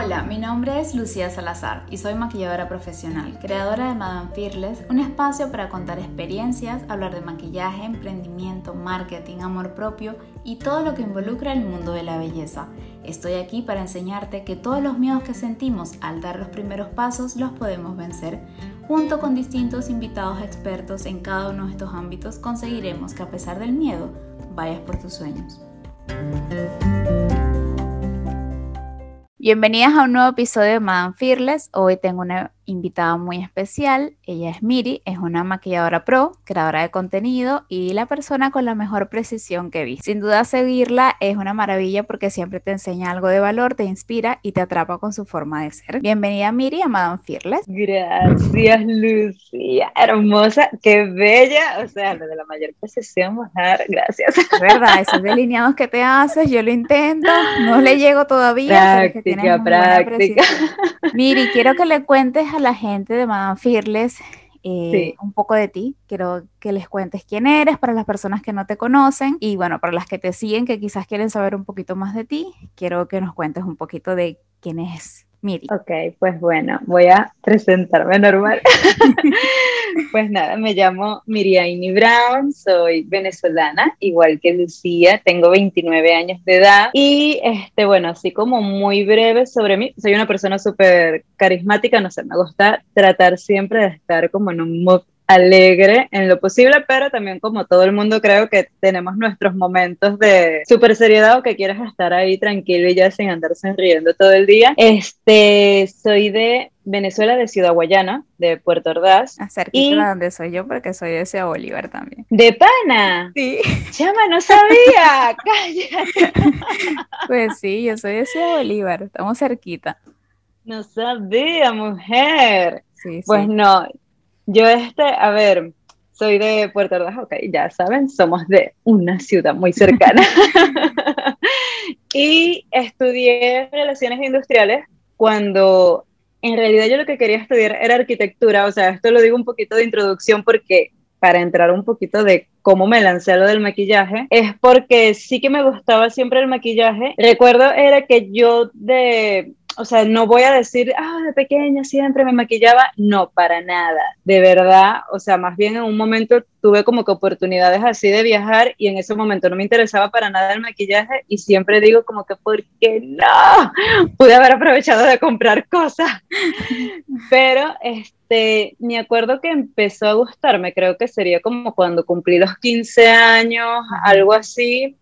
Hola, mi nombre es Lucía Salazar y soy maquilladora profesional, creadora de Madame Fearless, un espacio para contar experiencias, hablar de maquillaje, emprendimiento, marketing, amor propio y todo lo que involucra el mundo de la belleza. Estoy aquí para enseñarte que todos los miedos que sentimos al dar los primeros pasos los podemos vencer. Junto con distintos invitados expertos en cada uno de estos ámbitos conseguiremos que a pesar del miedo, vayas por tus sueños. Bienvenidas a un nuevo episodio de Madame Fearless. Hoy tengo una invitada muy especial. Ella es Miri, es una maquilladora pro, creadora de contenido y la persona con la mejor precisión que vi. Sin duda seguirla es una maravilla porque siempre te enseña algo de valor, te inspira y te atrapa con su forma de ser. Bienvenida Miri a Madame Fearless. Gracias Lucía, hermosa, qué bella. O sea, lo de la mayor precisión, mujer, gracias. verdad, esos delineados que te haces, yo lo intento, no le llego todavía. Práctica, práctica. Miri, quiero que le cuentes a la gente de Madame Fearless eh, un poco de ti. Quiero que les cuentes quién eres para las personas que no te conocen y bueno, para las que te siguen, que quizás quieren saber un poquito más de ti, quiero que nos cuentes un poquito de quién es Miri. Ok, pues bueno, voy a presentarme normal. pues nada, me llamo Miriaini Brown, soy venezolana, igual que Lucía, tengo 29 años de edad y este, bueno, así como muy breve sobre mí, soy una persona súper carismática, no sé, me gusta tratar siempre de estar como en un mood alegre en lo posible, pero también como todo el mundo creo que tenemos nuestros momentos de super seriedad o que quieres estar ahí tranquilo y ya sin andar sonriendo todo el día. Este, soy de Venezuela, de Ciudad Guayana, de Puerto Ordaz. Cerquita de donde soy yo, porque soy de Ciudad Bolívar también. ¿De pana? Sí. Chama, no sabía. Cállate. Pues sí, yo soy de Ciudad Bolívar, estamos cerquita. No sabía, mujer. Sí, pues no, yo, este, a ver, soy de Puerto Ordaz, ok, ya saben, somos de una ciudad muy cercana. y estudié relaciones industriales cuando en realidad yo lo que quería estudiar era arquitectura, o sea, esto lo digo un poquito de introducción porque para entrar un poquito de cómo me lancé a lo del maquillaje, es porque sí que me gustaba siempre el maquillaje. Recuerdo era que yo de o sea, no voy a decir, ah, de pequeña siempre me maquillaba, no, para nada, de verdad, o sea, más bien en un momento tuve como que oportunidades así de viajar y en ese momento no me interesaba para nada el maquillaje y siempre digo como que, ¿por qué no? Pude haber aprovechado de comprar cosas, pero este, me acuerdo que empezó a gustarme, creo que sería como cuando cumplí los 15 años, algo así,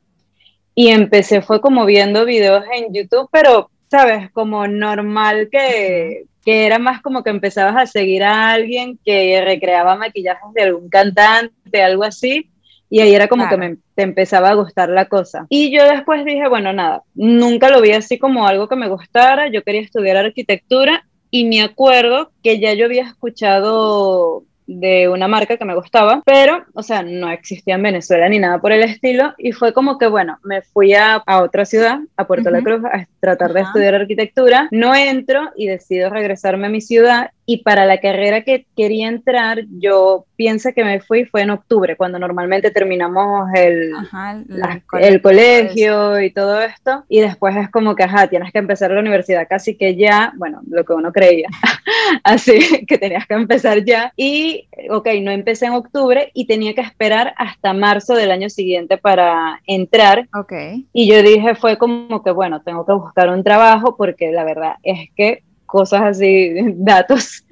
y empecé fue como viendo videos en YouTube, pero ¿sabes? Como normal que, que era más como que empezabas a seguir a alguien que recreaba maquillajes de algún cantante, algo así, y ahí era como que me, te empezaba a gustar la cosa. Y yo después dije, bueno, nada, nunca lo vi así como algo que me gustara, yo quería estudiar arquitectura y me acuerdo que ya yo había escuchado de una marca que me gustaba, pero, o sea, no existía en Venezuela ni nada por el estilo, y fue como que, bueno, me fui a, otra ciudad, a Puerto La Cruz, a tratar de estudiar arquitectura, no entro y decido regresarme a mi ciudad y para la carrera que quería entrar, yo pienso que me fui fue en octubre, cuando normalmente terminamos el, el colegio y todo esto. Y después es como que, ajá, tienes que empezar la universidad casi que ya, bueno, lo que uno creía. Así que tenías que empezar ya. Y, ok, no empecé en octubre y tenía que esperar hasta marzo del año siguiente para entrar. Ok. Y yo dije, fue como que, bueno, tengo que buscar un trabajo porque la verdad es que cosas así, datos.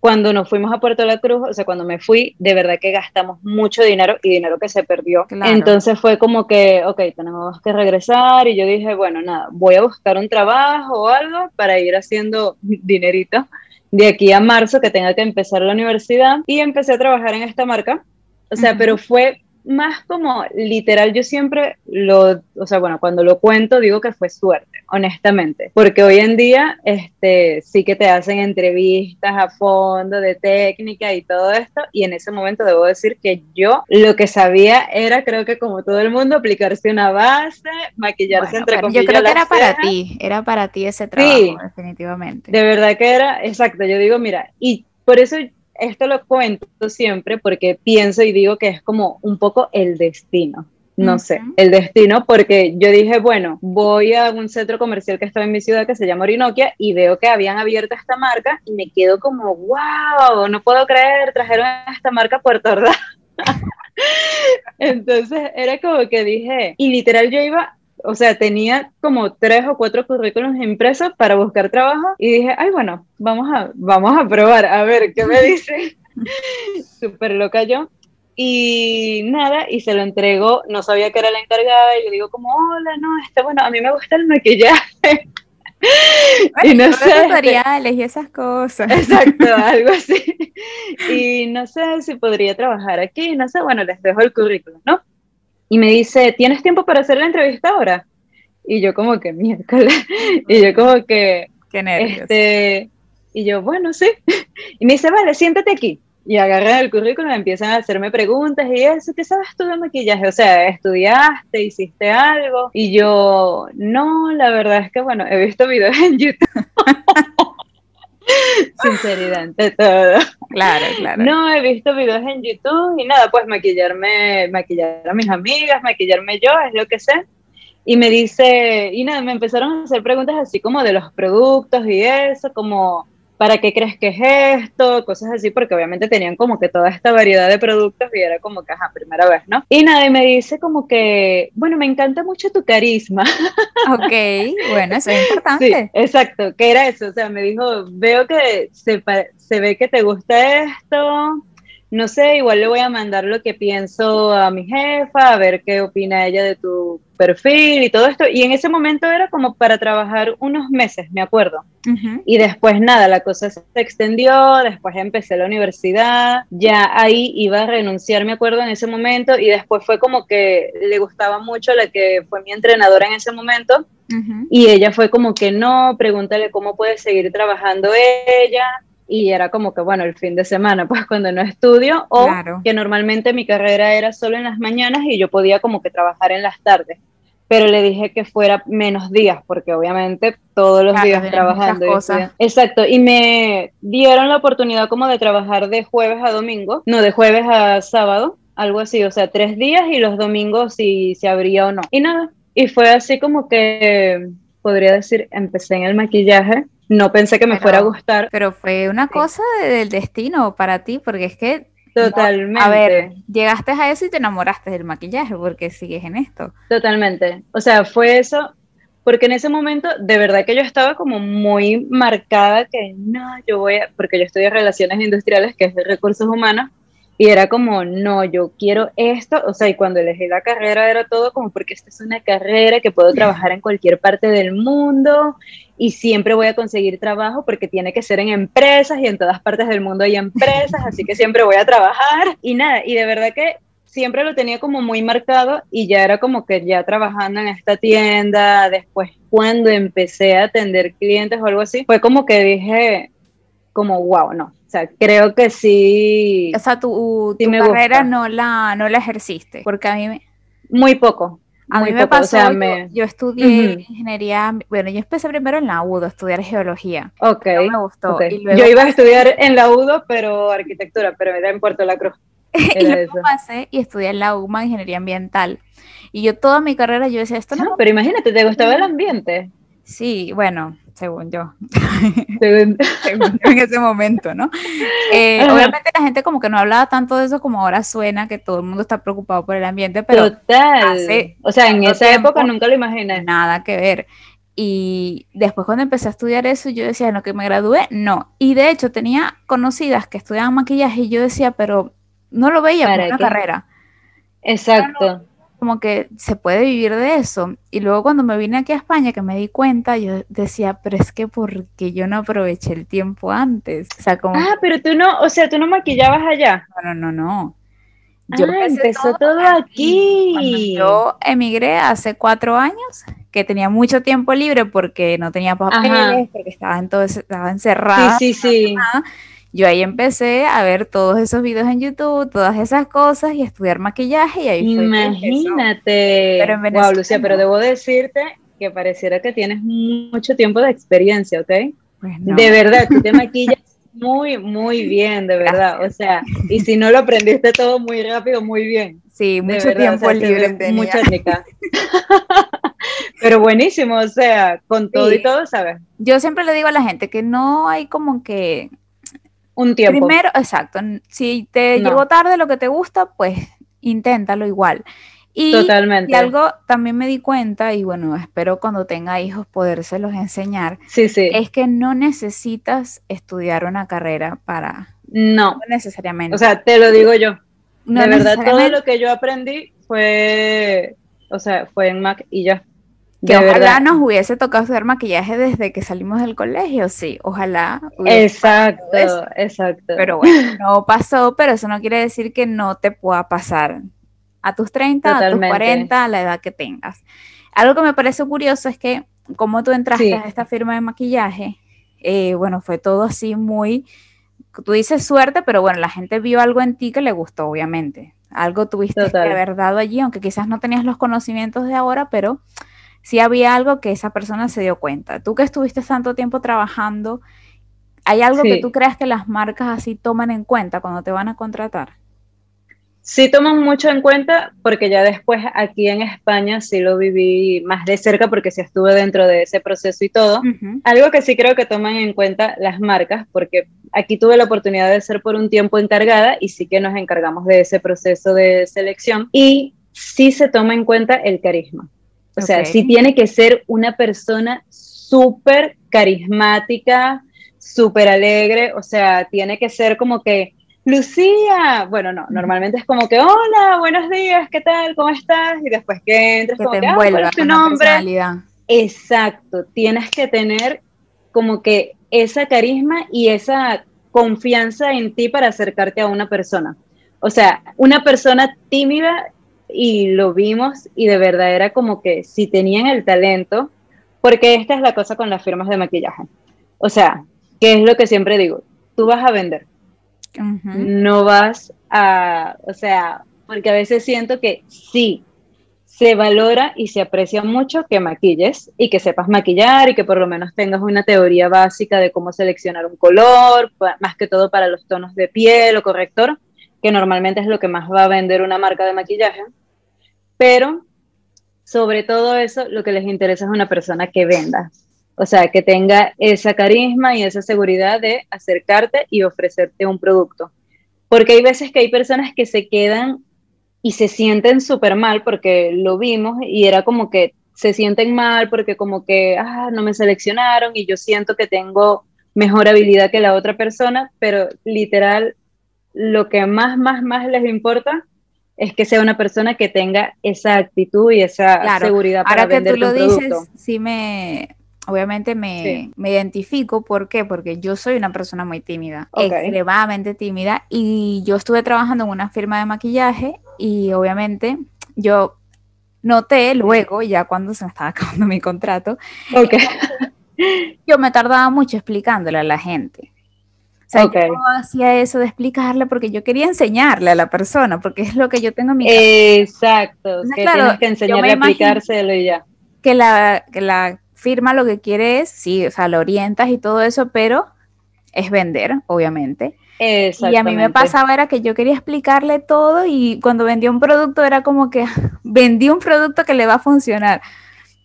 Cuando nos fuimos a Puerto La Cruz, o sea, cuando me fui, de verdad que gastamos mucho dinero y dinero que se perdió. Entonces fue como que, ok, tenemos que regresar y yo dije, bueno, nada, voy a buscar un trabajo o algo para ir haciendo dinerito de aquí a marzo que tenga que empezar la universidad y empecé a trabajar en esta marca. O sea, pero fue más como literal, yo siempre lo, o sea, bueno, cuando lo cuento digo que fue suerte, honestamente, porque hoy en día este, sí que te hacen entrevistas a fondo de técnica y todo esto, y en ese momento debo decir que yo lo que sabía era, creo que como todo el mundo, aplicarse una base, maquillarse entre comillas. Yo creo que era para ti, era para ti ese trabajo, definitivamente. De verdad que era, exacto, yo digo, mira, y por eso esto lo cuento siempre porque pienso y digo que es como un poco el destino. No sé, el destino, porque yo dije, bueno, voy a un centro comercial que estaba en mi ciudad que se llama Orinoquia y veo que habían abierto esta marca y me quedo como, wow, no puedo creer, trajeron esta marca a Puerto Ordaz. Entonces era como que dije, y literal yo iba o sea, tenía como tres o cuatro currículums impresos para buscar trabajo y dije, ay, bueno, vamos a, vamos a probar, a ver qué me dice. Súper loca yo. Y nada, y se lo entregó, no sabía que era la encargada, y yo digo como, hola, no, este, bueno, a mí me gusta el maquillaje. y no sé, tutoriales y esas cosas. Exacto, algo así. Y no sé si podría trabajar aquí, no sé, bueno, les dejo el currículum, ¿no? Y me dice, ¿tienes tiempo para hacer la entrevista ahora? Y yo como que miércoles. Y yo como que... Qué nervios. Este, y yo, bueno, sí. Y me dice, vale, siéntate aquí y agarran el currículum y empiezan a hacerme preguntas y eso, ¿qué sabes tú de maquillaje? O sea, ¿estudiaste? ¿Hiciste algo? Y yo, no, la verdad es que, bueno, he visto videos en YouTube. Sinceridad ante todo. Claro, claro. No, he visto videos en YouTube y nada, pues maquillarme, maquillar a mis amigas, maquillarme yo, es lo que sé. Y me dice, y nada, me empezaron a hacer preguntas así como de los productos y eso, como ¿para qué crees que es esto? Cosas así, porque obviamente tenían como que toda esta variedad de productos y era como que, ajá, primera vez, ¿no? Y nada, y me dice como que, bueno, me encanta mucho tu carisma. Ok, bueno, eso es importante. Sí, exacto, que era eso, o sea, me dijo, veo que se, se ve que te gusta esto, no sé, igual le voy a mandar lo que pienso a mi jefa, a ver qué opina ella de tu perfil y todo esto. Y en ese momento era como para trabajar unos meses, me acuerdo. Y después nada, la cosa se extendió, después empecé la universidad, ya ahí iba a renunciar, me acuerdo, en ese momento. Y después fue como que le gustaba mucho la que fue mi entrenadora en ese momento. Y ella fue como que no, pregúntale cómo puede seguir trabajando ella y era como que, bueno, el fin de semana, pues cuando no estudio, o que normalmente mi carrera era solo en las mañanas y yo podía como que trabajar en las tardes. Pero le dije que fuera menos días, porque obviamente todos los días trabajando. Exacto, y me dieron la oportunidad como de trabajar de jueves a domingo, no, de jueves a sábado, algo así, o sea, tres días y los domingos si se abría o no. Y nada, y fue así como que, podría decir, empecé en el maquillaje no pensé que me fuera a gustar. Pero fue una cosa del destino para ti, porque es que... Totalmente. a ver, llegaste a eso y te enamoraste del maquillaje, porque sigues en esto. Totalmente. O sea, fue eso, porque en ese momento de verdad que yo estaba como muy marcada que no, yo voy a, porque yo estudié relaciones industriales, que es de recursos humanos, y era como, no, yo quiero esto, o sea, y cuando elegí la carrera era todo como porque esta es una carrera que puedo trabajar en cualquier parte del mundo y siempre voy a conseguir trabajo porque tiene que ser en empresas y en todas partes del mundo hay empresas, así que siempre voy a trabajar y nada, y de verdad que siempre lo tenía como muy marcado y ya era como que ya trabajando en esta tienda, después cuando empecé a atender clientes o algo así, fue como que dije como, wow, no, o sea, creo que sí. O sea, tu, tu carrera no la, no la ejerciste, porque a mí me... Muy poco. A mí me pasó, o sea, yo, estudié ingeniería, bueno, yo empecé primero en la UDO, a estudiar geología. Ok. No me gustó. yo iba a estudiar en la UDO, pero arquitectura, pero era en Puerto La Cruz. y luego pasé y estudié en la UMA, ingeniería ambiental. Y yo toda mi carrera, yo decía, esto no... no pero imagínate, ¿te gustaba el ambiente? Sí, bueno, según yo. según, en ese momento, ¿no? Eh, obviamente la gente como que no hablaba tanto de eso como ahora suena, que todo el mundo está preocupado por el ambiente, pero... Total. o sea, en esa época nunca lo imaginé. Nada que ver. Y después cuando empecé a estudiar eso, yo decía, no, que me gradué, no. Y de hecho tenía conocidas que estudiaban maquillaje y yo decía, pero no lo veía como una carrera. Exacto como que se puede vivir de eso. Y luego cuando me vine aquí a España, que me di cuenta, yo decía, pero es que porque yo no aproveché el tiempo antes. O sea, como... Ah, pero tú no, o sea, tú no maquillabas allá. No, no, no, no. Yo ah, empezó todo, aquí. yo emigré hace cuatro años, que tenía mucho tiempo libre porque no tenía papeles, porque estaba, en todo, estaba encerrada. Sí, sí, sí yo ahí empecé a ver todos esos videos en YouTube, todas esas cosas y a estudiar maquillaje y ahí fue Imagínate. Pero wow, Lucia, pero debo decirte que pareciera que tienes mucho tiempo de experiencia, ¿ok? Pues de verdad, tú te maquillas muy, muy bien, de verdad. O sea, y si no lo aprendiste todo muy rápido, muy bien. Sí, mucho tiempo libre Mucha técnica. Pero buenísimo, o sea, con todo y todo, ¿sabes? Yo siempre le digo a la gente que no hay como que... Un tiempo. Primero, exacto, si te llegó tarde lo que te gusta, pues inténtalo igual. Y, Totalmente. y algo también me di cuenta, y bueno, espero cuando tenga hijos podérselos enseñar, sí, sí. es que no necesitas estudiar una carrera para... No. No necesariamente. O sea, te lo digo yo. de verdad, todo lo que yo aprendí fue, o sea, fue en Mac y ya. Que ojalá nos hubiese tocado hacer maquillaje desde que salimos del colegio, sí, ojalá. Exacto, exacto. Pero bueno, no pasó, pero eso no quiere decir que no te pueda pasar a tus 30, a tus 40, a la edad que tengas. Algo que me parece curioso es que como tú entraste a esta firma de maquillaje, eh, bueno, fue todo así muy, tú dices suerte, pero bueno, la gente vio algo en ti que le gustó, obviamente. Algo tuviste que haber dado allí, aunque quizás no tenías los conocimientos de ahora, pero sí había algo que esa persona se dio cuenta. Tú que estuviste tanto tiempo trabajando, ¿hay algo que tú creas que las marcas así toman en cuenta cuando te van a contratar? Sí toman mucho en cuenta porque ya después aquí en España sí lo viví más de cerca porque sí estuve dentro de ese proceso y todo. Algo que sí creo que toman en cuenta las marcas porque aquí tuve la oportunidad de ser por un tiempo encargada y sí que nos encargamos de ese proceso de selección y sí se toma en cuenta el carisma. O sea, sí tiene que ser una persona súper carismática, súper alegre, o sea, tiene que ser como que, Lucía, bueno, no, normalmente es como que, hola, buenos días, ¿qué tal? ¿Cómo estás? Y después que entres, como que, ah, ¿cuál es tu nombre? Exacto, tienes que tener como que esa carisma y esa confianza en ti para acercarte a una persona. O sea, una persona tímida y lo vimos y de verdad era como que si tenían el talento, porque esta es la cosa con las firmas de maquillaje. O sea, ¿qué es lo que siempre digo? Tú vas a vender. No vas a, o sea, porque a veces siento que sí, se valora y se aprecia mucho que maquilles y que sepas maquillar y que por lo menos tengas una teoría básica de cómo seleccionar un color, más que todo para los tonos de piel o corrector, que normalmente es lo que más va a vender una marca de maquillaje. Pero sobre todo eso, lo que les interesa es una persona que venda. O sea, que tenga esa carisma y esa seguridad de acercarte y ofrecerte un producto. Porque hay veces que hay personas que se quedan y se sienten súper mal porque lo vimos y era como que se sienten mal porque como que, ah, no me seleccionaron y yo siento que tengo mejor habilidad que la otra persona, pero literal, lo que más, más, más les importa es que sea una persona que tenga esa actitud y esa seguridad para Ahora que tú lo dices, sí me, obviamente me, me, identifico. ¿Por qué? Porque yo soy una persona muy tímida, extremadamente tímida, y yo estuve trabajando en una firma de maquillaje y obviamente yo noté luego, ya cuando se me estaba acabando mi contrato, yo me tardaba mucho explicándole a la gente. O sea, yo hacía eso de explicarle porque yo quería enseñarle a la persona, porque es lo que yo tengo en mi Exacto, que tienes que enseñarle a explicárselo y ya. Que la, que la firma lo que quiere es, sí, o sea, lo orientas y todo eso, pero es vender, obviamente. Y a mí me pasaba era que yo quería explicarle todo y cuando vendía un producto era como que vendí un producto que le va a funcionar.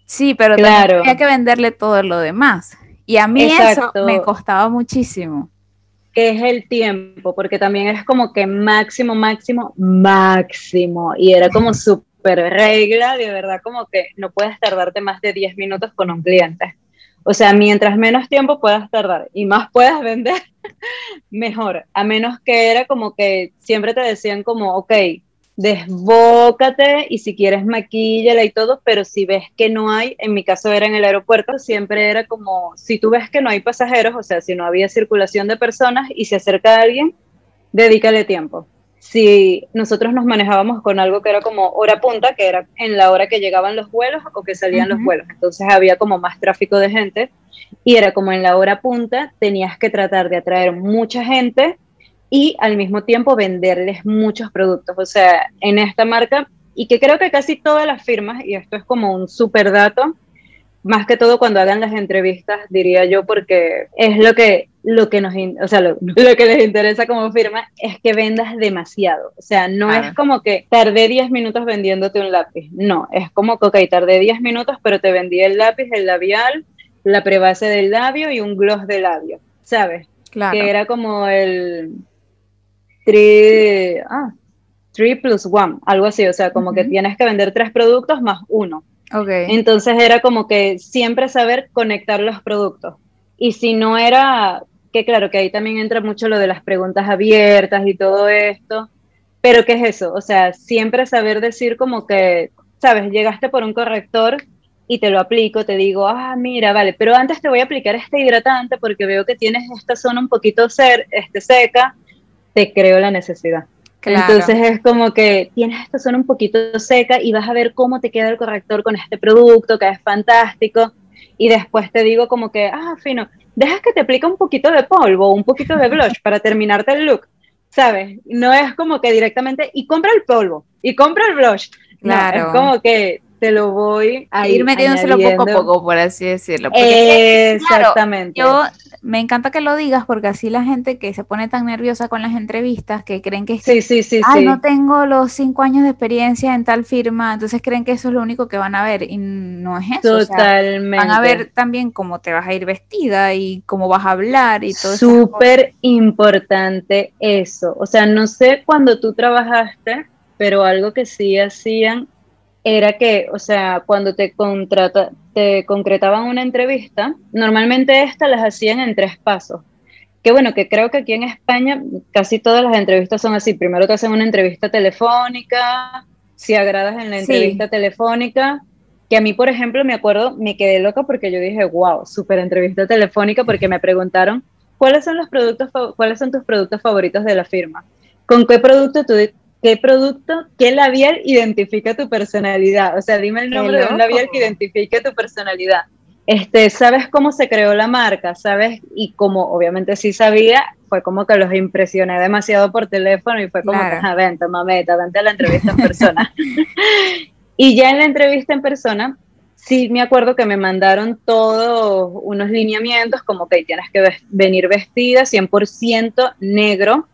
Sí, pero claro. tenía que venderle todo lo demás. Y a mí eso me costaba muchísimo que es el tiempo, porque también es como que máximo, máximo, máximo. Y era como súper regla, de verdad, como que no puedes tardarte más de 10 minutos con un cliente. O sea, mientras menos tiempo puedas tardar y más puedas vender, mejor. A menos que era como que siempre te decían como, ok, desbócate y si quieres maquíllala y todo, pero si ves que no hay, en mi caso era en el aeropuerto, siempre era como, si tú ves que no hay pasajeros, o sea, si no había circulación de personas y se acerca alguien, dedícale tiempo. Si nosotros nos manejábamos con algo que era como hora punta, que era en la hora que llegaban los vuelos o que salían los vuelos, entonces había como más tráfico de gente y era como en la hora punta, tenías que tratar de atraer mucha gente y al mismo tiempo venderles muchos productos. O sea, en esta marca, y que creo que casi todas las firmas, y esto es como un super dato, más que todo cuando hagan las entrevistas, diría yo, porque es lo que lo que nos, o sea, lo, que les interesa como firma es que vendas demasiado. O sea, no es como que tardé 10 minutos vendiéndote un lápiz. No, es como que, ok, tardé 10 minutos, pero te vendí el lápiz, el labial, la prebase del labio y un gloss de labio, ¿sabes? Claro. Que era como el 3, ah, plus 1, algo así. O sea, como que tienes que vender tres productos más uno. Okay. Entonces era como que siempre saber conectar los productos. Y si no era que claro, que ahí también entra mucho lo de las preguntas abiertas y todo esto, pero ¿qué es eso? O sea, siempre saber decir como que, sabes, llegaste por un corrector y te lo aplico, te digo, ah, mira, vale, pero antes te voy a aplicar este hidratante porque veo que tienes esta zona un poquito ser, este, seca, te creo la necesidad. Entonces es como que tienes esta zona un poquito seca y vas a ver cómo te queda el corrector con este producto, que es fantástico. Y después te digo como que, ah, fino, dejas que te aplique un poquito de polvo, un poquito de blush para terminarte el look, ¿sabes? No es como que directamente, y compra el polvo, y compra el blush. Claro. es como que te lo voy a ir, metiéndoselo poco a poco, por así decirlo. Exactamente. yo me encanta que lo digas porque así la gente que se pone tan nerviosa con las entrevistas, que creen que, sí, sí, sí, Ay, no tengo los cinco años de experiencia en tal firma, entonces creen que eso es lo único que van a ver y no es eso. Totalmente. van a ver también cómo te vas a ir vestida y cómo vas a hablar y todo eso. Súper importante eso. O sea, no sé cuando tú trabajaste, pero algo que sí hacían era que, o sea, cuando te, contrata, te concretaban una entrevista, normalmente estas las hacían en tres pasos. Que bueno, que creo que aquí en España casi todas las entrevistas son así. Primero te hacen una entrevista telefónica, si agradas en la entrevista telefónica, que a mí, por ejemplo, me acuerdo, me quedé loca porque yo dije, wow, súper entrevista telefónica porque me preguntaron cuáles son los productos, cuáles son tus productos favoritos de la firma. ¿Con qué producto tú ¿Qué producto, qué labial identifica tu personalidad? O sea, dime el nombre de un labial que identifique tu personalidad. Este, ¿Sabes cómo se creó la marca? ¿Sabes? Y como obviamente sí sabía, fue como que los impresioné demasiado por teléfono y fue como que, ah, vente, mameta, vente a la entrevista en persona. y ya en la entrevista en persona, sí me acuerdo que me mandaron todos unos lineamientos, como que tienes que venir vestida 100% negro,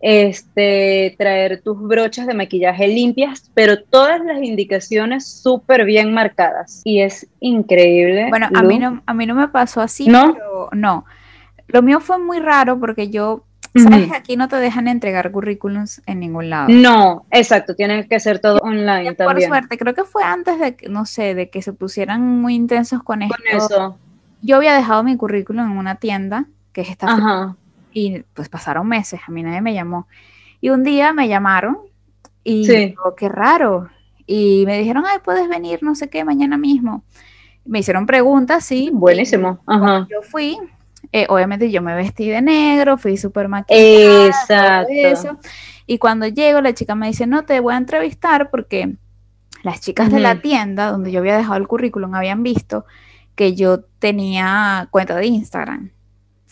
este, traer tus brochas de maquillaje limpias, pero todas las indicaciones súper bien marcadas. Y es increíble. Bueno, a mí, no, a mí no me pasó así, ¿No? pero no. Lo mío fue muy raro porque yo, sabes aquí no te dejan entregar currículums en ningún lado. No, exacto, tiene que ser todo online también. Por suerte, creo que fue antes de, no sé, de que se pusieran muy intensos con, con eso. Yo había dejado mi currículum en una tienda, que es esta Ajá. Y pues pasaron meses, a mí nadie me llamó. Y un día me llamaron y digo, qué raro. Y me dijeron, ay, puedes venir, no sé qué, mañana mismo. Me hicieron preguntas, sí. Buenísimo. Ajá. Yo fui, eh, obviamente yo me vestí de negro, fui súper maquillada. Exacto. Y cuando llego, la chica me dice, no, te voy a entrevistar porque las chicas de la tienda donde yo había dejado el currículum habían visto que yo tenía cuenta de Instagram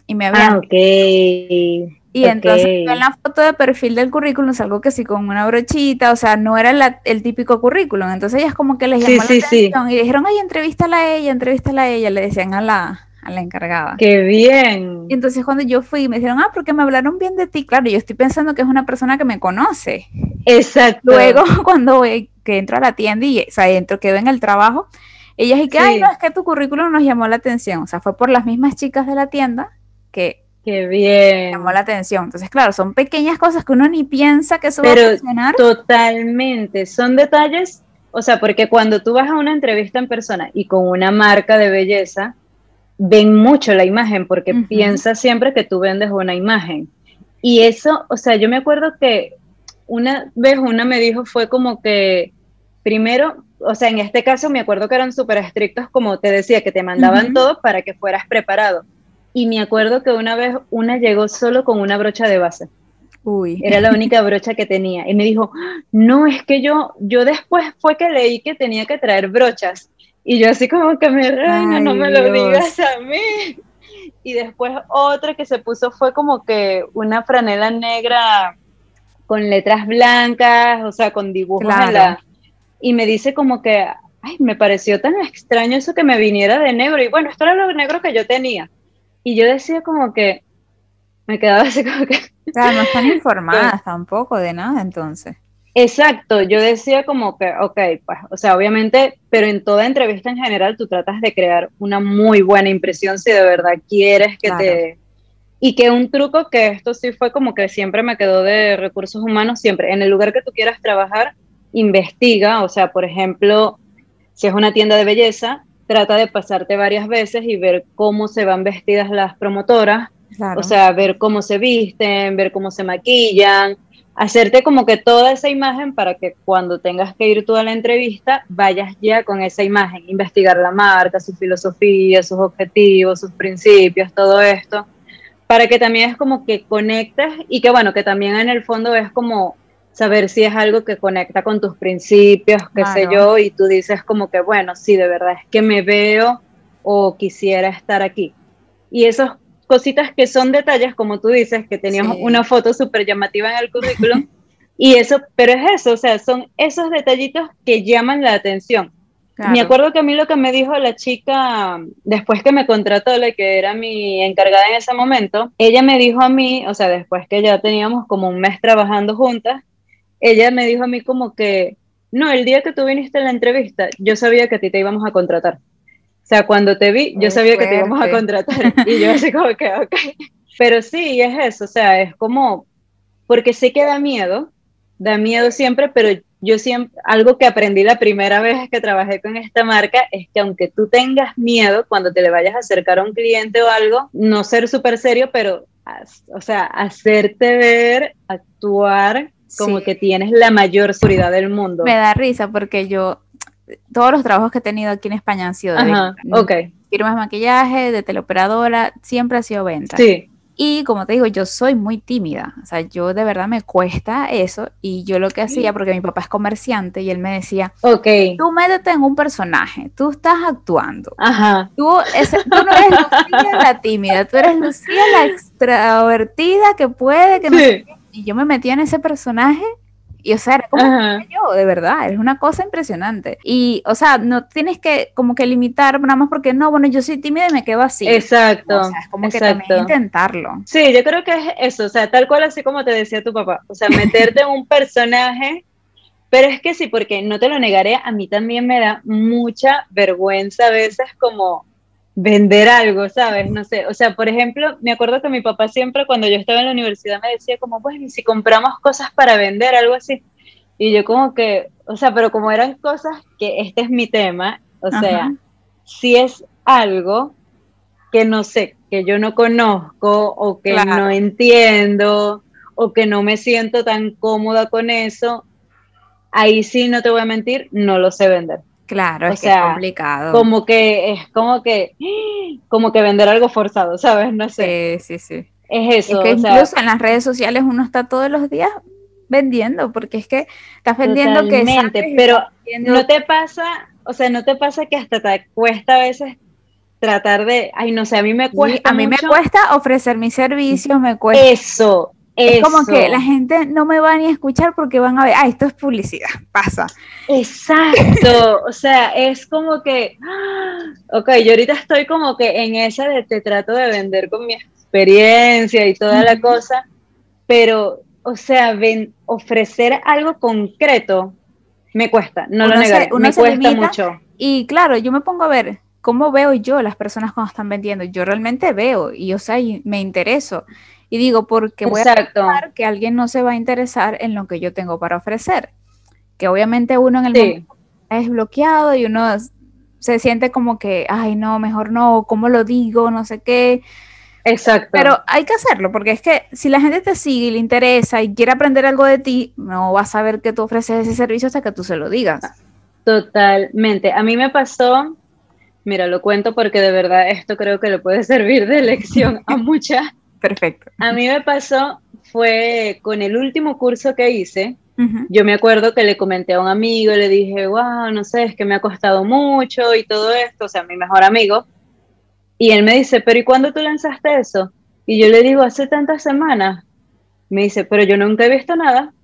y me habían... Ah, ok. Y entonces en la foto de perfil del currículum salgo que sí con una brochita, o sea, no era el típico currículum. Entonces ellas como que les llamó la atención y dijeron, ay, entrevístala a ella, entrevístala a ella, le decían a la, a la encargada. ¡Qué bien! Y entonces cuando yo fui, me dijeron, ah, porque me hablaron bien de ti. Claro, yo estoy pensando que es una persona que me conoce. Exacto. Luego, cuando voy, que entro a la tienda y, o sea, entro, quedo en el trabajo, ellas y que, ay, no, es que tu currículum nos llamó la atención. O sea, fue por las mismas chicas de la tienda que Qué bien. llamó la atención. Entonces, claro, son pequeñas cosas que uno ni piensa que eso va a funcionar. Totalmente, son detalles, o sea, porque cuando tú vas a una entrevista en persona y con una marca de belleza, ven mucho la imagen porque piensa siempre que tú vendes una imagen. Y eso, o sea, yo me acuerdo que una vez una me dijo fue como que primero, o sea, en este caso me acuerdo que eran súper estrictos, como te decía, que te mandaban todo para que fueras preparado y me acuerdo que una vez una llegó solo con una brocha de base. Uy. Era la única brocha que tenía. Y me dijo, no, es que yo, yo después fue que leí que tenía que traer brochas. Y yo así como que me reina, no me lo digas a mí. Y después otra que se puso fue como que una franela negra con letras blancas, o sea, con dibujos Y me dice como que, ay, me pareció tan extraño eso que me viniera de negro. Y bueno, esto era lo negro que yo tenía. Y yo decía como que, me quedaba así como que... Claro, no están informadas tampoco de nada entonces. Exacto, yo decía como que, ok, pues, o sea, obviamente, pero en toda entrevista en general tú tratas de crear una muy buena impresión si de verdad quieres que te... Y que un truco que esto sí fue como que siempre me quedó de recursos humanos, siempre, en el lugar que tú quieras trabajar, investiga, o sea, por ejemplo, si es una tienda de belleza, trata de pasarte varias veces y ver cómo se van vestidas las promotoras, o sea, ver cómo se visten, ver cómo se maquillan, hacerte como que toda esa imagen para que cuando tengas que ir tú a la entrevista vayas ya con esa imagen, investigar la marca, su filosofía, sus objetivos, sus principios, todo esto, para que también es como que conectes y que bueno, que también en el fondo es como saber si es algo que conecta con tus principios, qué sé yo, y tú dices como que bueno, sí, de verdad es que me veo o quisiera estar aquí. Y esos cositas que son detalles, como tú dices, que teníamos una foto súper llamativa en el currículum. y eso, pero es eso, o sea, son esos detallitos que llaman la atención. Me acuerdo que a mí lo que me dijo la chica después que me contrató, la que era mi encargada en ese momento, ella me dijo a mí, o sea, después que ya teníamos como un mes trabajando juntas, ella me dijo a mí como que, no, el día que tú viniste a la entrevista, yo sabía que a ti te íbamos a contratar. O sea, cuando te vi, yo sabía que te íbamos a contratar. Y yo así como que, ok. Pero sí, es eso, o sea, es como, porque sé que da miedo, da miedo siempre, pero yo siempre, algo que aprendí la primera vez que trabajé con esta marca es que aunque tú tengas miedo cuando te le vayas a acercar a un cliente o algo, no ser súper serio, pero, o sea, hacerte ver, actuar como que tienes la mayor seguridad del mundo. Me da risa porque yo todos los trabajos que he tenido aquí en España han sido de Ajá, okay. firmas de maquillaje, de teleoperadora, siempre ha sido venta. Sí. Y como te digo, yo soy muy tímida, o sea, yo de verdad me cuesta eso y yo lo que hacía, porque mi papá es comerciante y él me decía, ok, tú métete en un personaje, tú estás actuando, Ajá. Tú, no eres Lucía la tímida, tú eres Lucía la extravertida que puede, que no sé Y yo me metía en ese personaje y o sea, era como yo, de verdad, es una cosa impresionante. Y o sea, no tienes que como que limitar nada más porque no, bueno, yo soy tímida y me quedo así. Exacto. O sea, es como que también intentarlo. Sí, yo creo que es eso, o sea, tal cual así como te decía tu papá, o sea, meterte en un personaje pero es que sí, porque no te lo negaré, a mí también me da mucha vergüenza a veces como vender algo, ¿sabes? No sé, o sea, por ejemplo, me acuerdo que mi papá siempre cuando yo estaba en la universidad me decía como, bueno, si compramos cosas para vender, algo así. Y yo como que, o sea, pero como eran cosas que este es mi tema, o sea, si es algo que no sé, que yo no conozco o que no entiendo o que no me siento tan cómoda con eso, ahí sí no te voy a mentir, no lo sé vender. Claro, es, es complicado. Como que es como que como que vender algo forzado, ¿sabes? No sé. Sí, sí, sí. Es eso. Es que incluso en las redes sociales uno está todos los días vendiendo, porque es que estás vendiendo que pero no te pasa, o sea, no te pasa que hasta te cuesta a veces tratar de, ay, no sé, a mí me cuesta. a mí me cuesta ofrecer mis servicios, me cuesta. Eso, es como que la gente no me va ni a escuchar porque van a ver, ah, esto es publicidad, pasa. Exacto, o sea, es como que, ok, yo ahorita estoy como que en esa de te trato de vender con mi experiencia y toda la cosa, pero, o sea, ven, ofrecer algo concreto me cuesta, no lo negaré, me cuesta mucho. Y claro, yo me pongo a ver cómo veo yo las personas cuando están vendiendo, yo realmente veo y, o sea, me intereso. Y digo, porque voy a pensar que alguien no se va a interesar en lo que yo tengo para ofrecer. Que obviamente uno en el momento es bloqueado y uno se siente como que, ay, no, mejor no, ¿cómo lo digo? No sé qué. Exacto. Pero hay que hacerlo, porque es que si la gente te sigue y le interesa y quiere aprender algo de ti, no va a saber que tú ofreces ese servicio hasta que tú se lo digas. Totalmente. A mí me pasó, mira, lo cuento porque de verdad esto creo que le puede servir de lección a muchas Perfecto. A mí me pasó, fue con el último curso que hice, yo me acuerdo que le comenté a un amigo, le dije, wow, no sé, es que me ha costado mucho y todo esto, o sea, mi mejor amigo. Y él me dice, pero ¿y cuándo tú lanzaste eso? Y yo le digo, hace tantas semanas. Me dice, pero yo nunca he visto nada.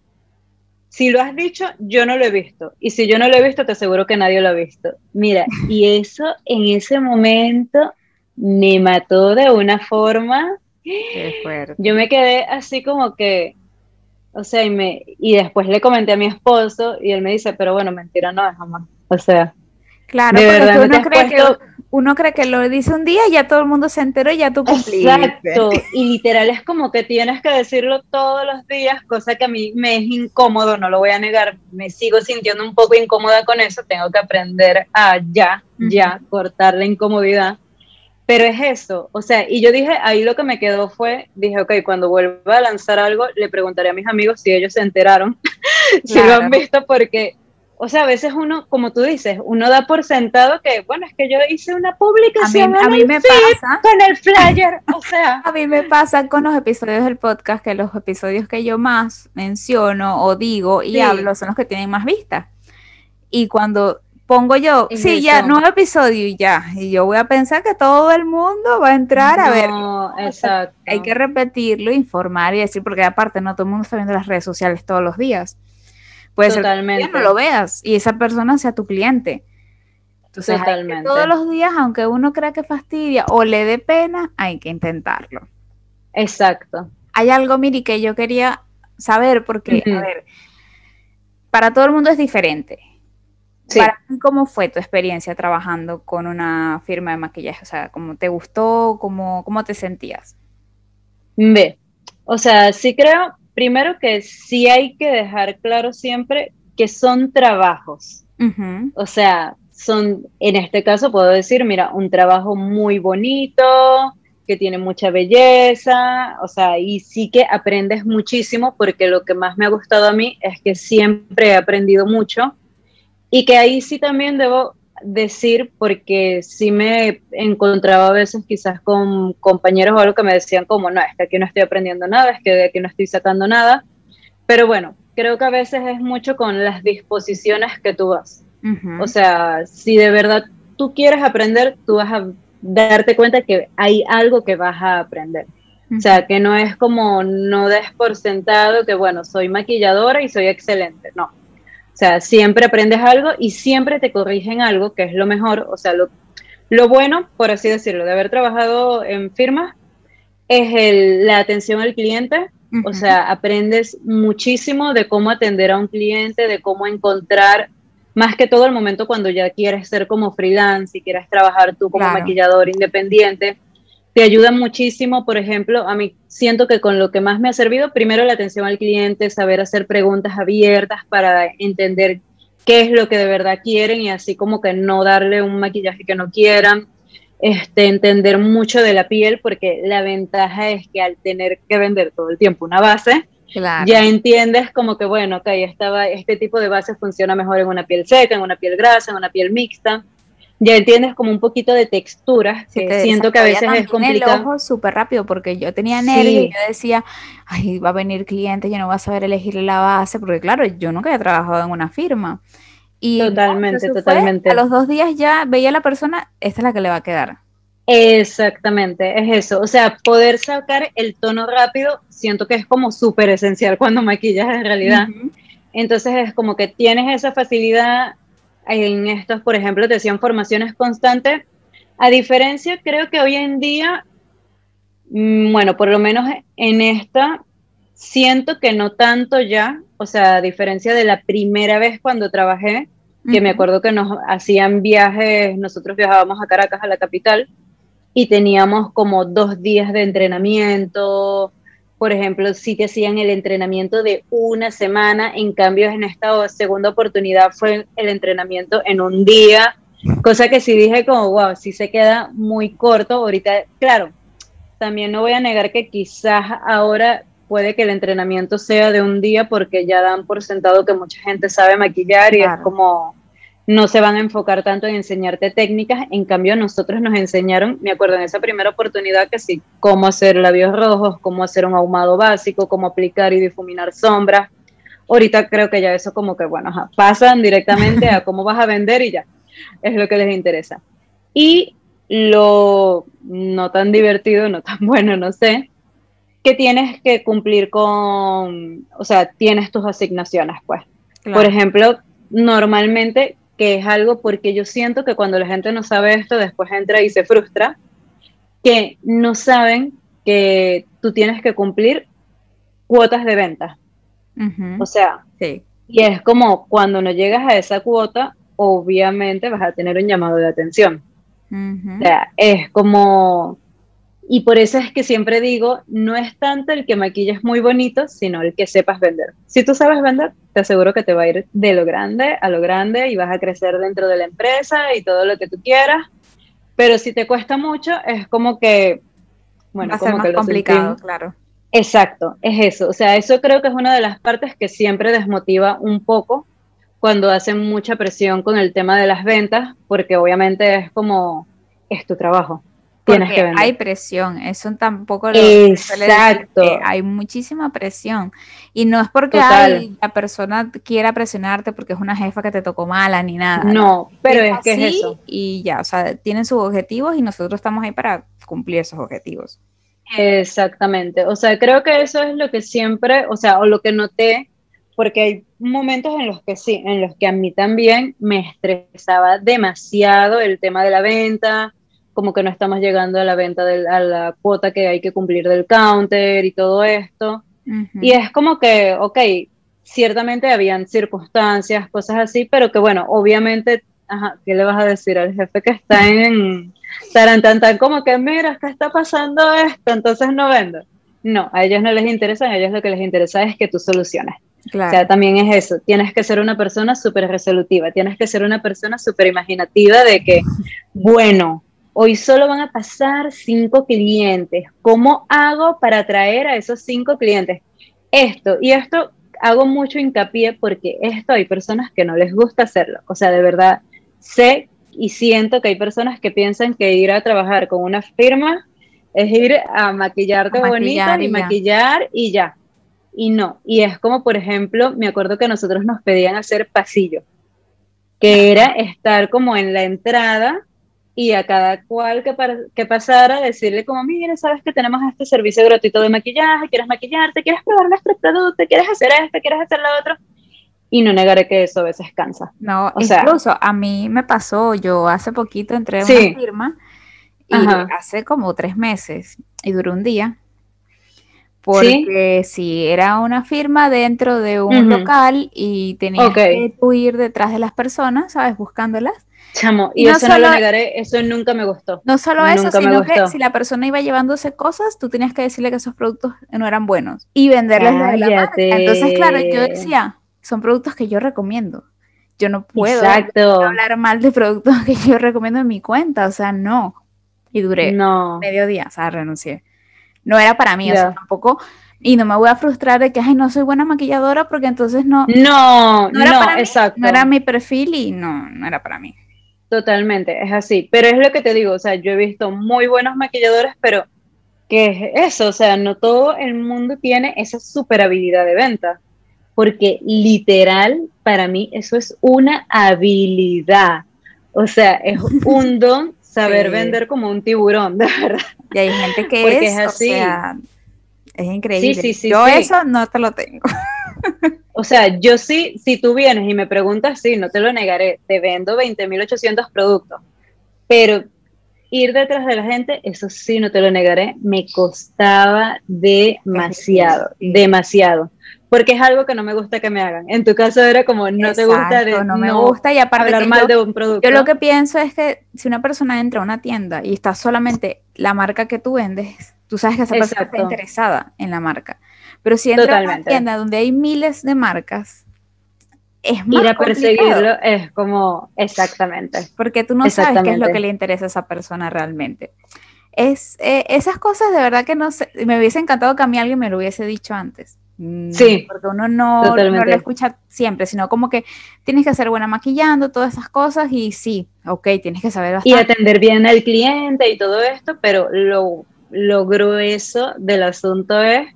Si lo has dicho, yo no lo he visto. Y si yo no lo he visto, te aseguro que nadie lo ha visto. Mira, y eso en ese momento me mató de una forma Qué fuerte. Yo me quedé así como que, o sea, y, me, y después le comenté a mi esposo y él me dice, pero bueno, mentira no es jamás. O sea, claro, uno cree, que, uno cree que lo dice un día y ya todo el mundo se enteró y ya tú cumpliste. Exacto, y literal es como que tienes que decirlo todos los días, cosa que a mí me es incómodo, no lo voy a negar, me sigo sintiendo un poco incómoda con eso, tengo que aprender a ya, ya, cortar la incomodidad pero es eso, o sea, y yo dije, ahí lo que me quedó fue, dije, ok, cuando vuelva a lanzar algo, le preguntaré a mis amigos si ellos se enteraron, si lo han visto, porque, o sea, a veces uno, como tú dices, uno da por sentado que, bueno, es que yo hice una publicación a mí, me pasa, con el flyer, o sea. A mí me pasa con los episodios del podcast que los episodios que yo más menciono o digo y hablo son los que tienen más vistas. Y cuando pongo yo, sí, ya, nuevo episodio y ya. Y yo voy a pensar que todo el mundo va a entrar a ver. Exacto. Hay que repetirlo, informar y decir, porque aparte no todo el mundo está viendo las redes sociales todos los días. Puede Totalmente. ser que no lo veas y esa persona sea tu cliente. Entonces, todos los días, aunque uno crea que fastidia o le dé pena, hay que intentarlo. Exacto. Hay algo, Miri, que yo quería saber, porque, a ver, para todo el mundo es diferente ¿cómo fue tu experiencia trabajando con una firma de maquillaje? O sea, ¿cómo te gustó? ¿Cómo, cómo te sentías? Ve, o sea, sí creo, primero que sí hay que dejar claro siempre que son trabajos. O sea, son, en este caso puedo decir, mira, un trabajo muy bonito, que tiene mucha belleza, o sea, y sí que aprendes muchísimo porque lo que más me ha gustado a mí es que siempre he aprendido mucho y que ahí sí también debo decir, porque sí me encontraba a veces quizás con compañeros o algo que me decían como, no, es que aquí no estoy aprendiendo nada, es que de aquí no estoy sacando nada. Pero bueno, creo que a veces es mucho con las disposiciones que tú vas. O sea, si de verdad tú quieres aprender, tú vas a darte cuenta que hay algo que vas a aprender. O sea, que no es como no des por sentado que, bueno, soy maquilladora y soy excelente. No, o sea, siempre aprendes algo y siempre te corrigen algo, que es lo mejor. O sea, lo, lo bueno, por así decirlo, de haber trabajado en firmas es el, la atención al cliente. O sea, aprendes muchísimo de cómo atender a un cliente, de cómo encontrar, más que todo el momento cuando ya quieres ser como freelance y quieres trabajar tú como maquillador independiente te ayuda muchísimo, por ejemplo, a mí siento que con lo que más me ha servido, primero la atención al cliente, saber hacer preguntas abiertas para entender qué es lo que de verdad quieren y así como que no darle un maquillaje que no quieran, este, entender mucho de la piel, porque la ventaja es que al tener que vender todo el tiempo una base, ya entiendes como que, bueno, ok, estaba, este tipo de base funciona mejor en una piel seca, en una piel grasa, en una piel mixta ya entiendes como un poquito de textura, que siento que a veces es complicado. el ojo súper rápido porque yo tenía nervios y yo decía, ay, va a venir cliente, yo no voy a saber elegir la base, porque claro, yo nunca había trabajado en una firma. Y totalmente, totalmente. a los dos días ya veía a la persona, esta es la que le va a quedar. Exactamente, es eso. O sea, poder sacar el tono rápido, siento que es como súper esencial cuando maquillas en realidad. Entonces es como que tienes esa facilidad en estos, por ejemplo, te decían formaciones constantes. A diferencia, creo que hoy en día, mm, bueno, por lo menos en esta, siento que no tanto ya, o sea, a diferencia de la primera vez cuando trabajé, que me acuerdo que nos hacían viajes, nosotros viajábamos a Caracas, a la capital, y teníamos como dos días de entrenamiento, por ejemplo, sí que hacían el entrenamiento de una semana, en cambio en esta segunda oportunidad fue el entrenamiento en un día, cosa que sí dije como, wow, sí se queda muy corto. Ahorita, claro, también no voy a negar que quizás ahora puede que el entrenamiento sea de un día porque ya dan por sentado que mucha gente sabe maquillar y es como no se van a enfocar tanto en enseñarte técnicas, en cambio nosotros nos enseñaron, me acuerdo en esa primera oportunidad que sí, cómo hacer labios rojos, cómo hacer un ahumado básico, cómo aplicar y difuminar sombras. Ahorita creo que ya eso como que, bueno, pasan directamente a cómo vas a vender y ya, es lo que les interesa. Y lo no tan divertido, no tan bueno, no sé, que tienes que cumplir con, o sea, tienes tus asignaciones, pues. Por ejemplo, normalmente que es algo porque yo siento que cuando la gente no sabe esto, después entra y se frustra, que no saben que tú tienes que cumplir cuotas de venta. O sea, sí. y es como cuando no llegas a esa cuota, obviamente vas a tener un llamado de atención. O sea, es como, y por eso es que siempre digo, no es tanto el que maquilles muy bonito, sino el que sepas vender. Si tú sabes vender, te aseguro que te va a ir de lo grande a lo grande y vas a crecer dentro de la empresa y todo lo que tú quieras. Pero si te cuesta mucho, es como que, bueno, va más complicado, claro. Exacto, es eso. O sea, eso creo que es una de las partes que siempre desmotiva un poco cuando hacen mucha presión con el tema de las ventas, porque obviamente es como, es tu trabajo. Tienes que vender. hay presión, eso tampoco lo Exacto. hay muchísima presión. Y no es porque la persona quiera presionarte porque es una jefa que te tocó mala ni nada. No, pero es, que es eso. Y ya, o sea, tienen sus objetivos y nosotros estamos ahí para cumplir esos objetivos. Exactamente, o sea, creo que eso es lo que siempre, o sea, o lo que noté, porque hay momentos en los que sí, en los que a mí también me estresaba demasiado el tema de la venta, como que no estamos llegando a la venta, de, a la cuota que hay que cumplir del counter y todo esto. Y es como que, ok, ciertamente habían circunstancias, cosas así, pero que bueno, obviamente, ajá, ¿qué le vas a decir al jefe que está en tan, tan, tan, como que mira, acá está pasando esto, entonces no vendo. No, a ellos no les interesa, a ellos lo que les interesa es que tú soluciones. O sea, también es eso, tienes que ser una persona súper resolutiva, tienes que ser una persona súper imaginativa de que, bueno, hoy solo van a pasar cinco clientes, ¿cómo hago para atraer a esos cinco clientes? Esto, y esto hago mucho hincapié porque esto hay personas que no les gusta hacerlo, o sea, de verdad, sé y siento que hay personas que piensan que ir a trabajar con una firma es ir a maquillarte bonito y, maquillar y ya. Y no, y es como por ejemplo, me acuerdo que nosotros nos pedían hacer pasillo, que era estar como en la entrada y a cada cual que, que pasara decirle como, mire, sabes que tenemos este servicio gratuito de maquillaje, quieres maquillarte, quieres probar nuestro producto, quieres hacer esto, quieres hacer lo otro y no negaré que eso a veces cansa. No, incluso a mí me pasó, yo hace poquito entré en una firma y hace como tres meses y duró un día. Porque ¿Sí? era una firma dentro de un local y tenía que ir detrás de las personas, ¿sabes? Buscándolas. Chamo, y, eso no lo negaré, eso nunca me gustó. No solo eso, sino que si la persona iba llevándose cosas, tú tenías que decirle que esos productos no eran buenos y venderles de la marca. Entonces, claro, yo decía, son productos que yo recomiendo. Yo no puedo hablar mal de productos que yo recomiendo en mi cuenta, o sea, no. Y duré medio día, o sea, renuncié. No era para mí, o sea, tampoco y no me voy a frustrar de que ay no soy buena maquilladora porque entonces no no no, era exacto no era mi perfil y no no era para mí totalmente es así pero es lo que te digo o sea yo he visto muy buenos maquilladores pero que es eso o sea no todo el mundo tiene esa super habilidad de venta porque literal, para mí eso es una habilidad. O sea, es un don saber vender como un tiburón, de verdad. Y hay gente que es, así. es increíble. Sí, sí, yo eso no te lo tengo. O sea, yo sí, si tú vienes y me preguntas, sí, no te lo negaré, te vendo 20.800 productos, pero ir detrás de la gente, eso sí, no te lo negaré, me costaba demasiado, demasiado porque es algo que no me gusta que me hagan. En tu caso era como no te gusta de, no me gusta y aparte hablar mal de un producto. Yo lo que pienso es que si una persona entra a una tienda y está solamente la marca que tú vendes, tú sabes que esa persona está interesada en la marca. Pero si entra a una tienda donde hay miles de marcas, es más Ir a perseguirlo es como exactamente. Porque tú no sabes qué es lo que le interesa a esa persona realmente. Es, eh, esas cosas de verdad que no sé, me hubiese encantado que a mí alguien me lo hubiese dicho antes Mm, sí. Porque uno no, no, lo escucha siempre, sino como que tienes que ser buena maquillando, todas esas cosas, y sí, ok, tienes que saber bastante. Y atender bien al cliente y todo esto, pero lo, lo grueso del asunto es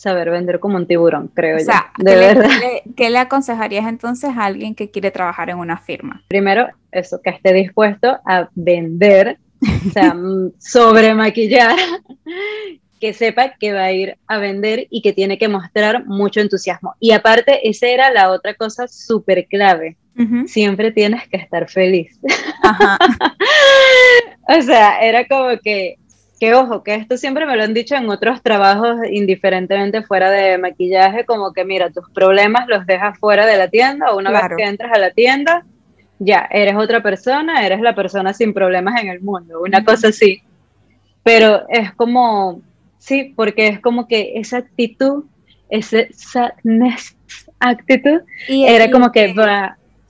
saber vender como un tiburón, creo yo. De verdad. ¿qué le aconsejarías entonces a alguien que quiere trabajar en una firma? Primero, eso, que esté dispuesto a vender, o sea, mm, sobre maquillar que sepa que va a ir a vender y que tiene que mostrar mucho entusiasmo. Y aparte, esa era la otra cosa súper clave. Siempre tienes que estar feliz. o sea, era como que que ojo, que esto siempre me lo han dicho en otros trabajos, indiferentemente fuera de maquillaje, como que mira, tus problemas los dejas fuera de la tienda o una vez que entras a la tienda, ya, eres otra persona, eres la persona sin problemas en el mundo, una cosa así. Pero es como, sí, porque es como que esa actitud, esa actitud, era como que...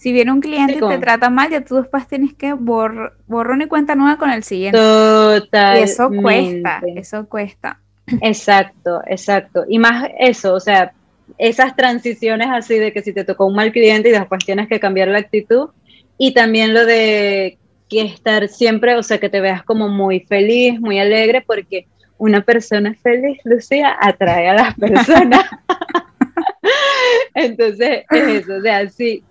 si viene un cliente y te trata mal, ya tú después tienes que borrar borrar y cuenta nueva con el siguiente. Total. Y eso cuesta, eso cuesta. Exacto, exacto. Y más eso, o sea, esas transiciones así de que si te tocó un mal cliente y después tienes que cambiar la actitud, y también lo de que estar siempre, o sea, que te veas como muy feliz, muy alegre, porque una persona feliz, Lucía, atrae a las personas. Entonces, es eso, o sea, sí.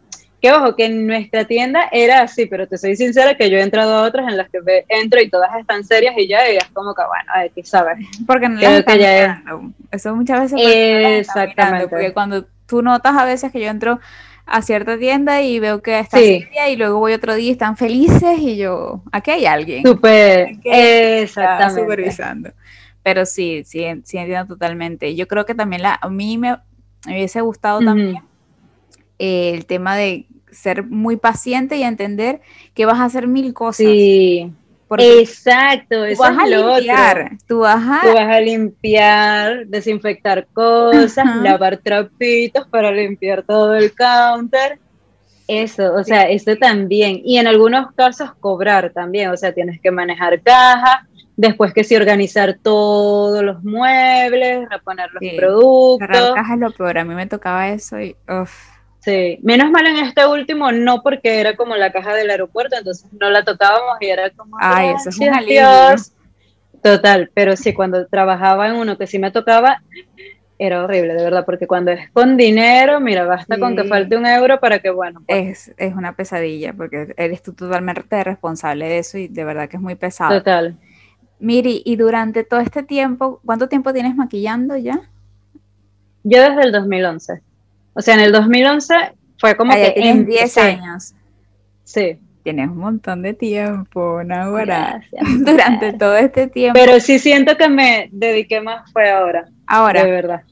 Que ojo, que en nuestra tienda era así, pero te soy sincera que yo he entrado a otras en las que entro y todas están serias y ya, es como que, bueno, a ver, ¿qué sabes? Porque no las están ya Eso muchas veces... Exactamente. porque cuando tú notas a veces que yo entro a cierta tienda y veo que está seria y luego voy otro día y están felices y yo, aquí hay alguien. Súper, exactamente. supervisando. Pero sí, sí, sí entiendo totalmente. Yo creo que también la, a mí me, hubiese gustado también el tema de ser muy paciente y entender que vas a hacer mil cosas. Sí. Exacto, eso vas es a lo limpiar, Tú vas a... tú vas a limpiar, desinfectar cosas, lavar trapitos para limpiar todo el counter. Eso, o sea, eso también. Y en algunos casos cobrar también, o sea, tienes que manejar caja, después que sí organizar todos los muebles, reponer los productos. Cerrar caja es lo peor, a mí me tocaba eso y... Sí, menos mal en este último no porque era como la caja del aeropuerto, entonces no la tocábamos y era como, ay, eso es un Dios. Total, pero sí, cuando trabajaba en uno que sí me tocaba, era horrible, de verdad, porque cuando es con dinero, mira, basta con que falte un euro para que, bueno. Pues. Es, es una pesadilla, porque eres tú totalmente responsable de eso y de verdad que es muy pesado. Total. Miri, y durante todo este tiempo, ¿cuánto tiempo tienes maquillando ya? Yo desde el 2011. O sea, en el 2011 fue como que... en 10 años. Sí. Tienes un montón de tiempo, Nahuara. Durante todo este tiempo. Pero sí siento que me dediqué más fue ahora. Ahora. De verdad.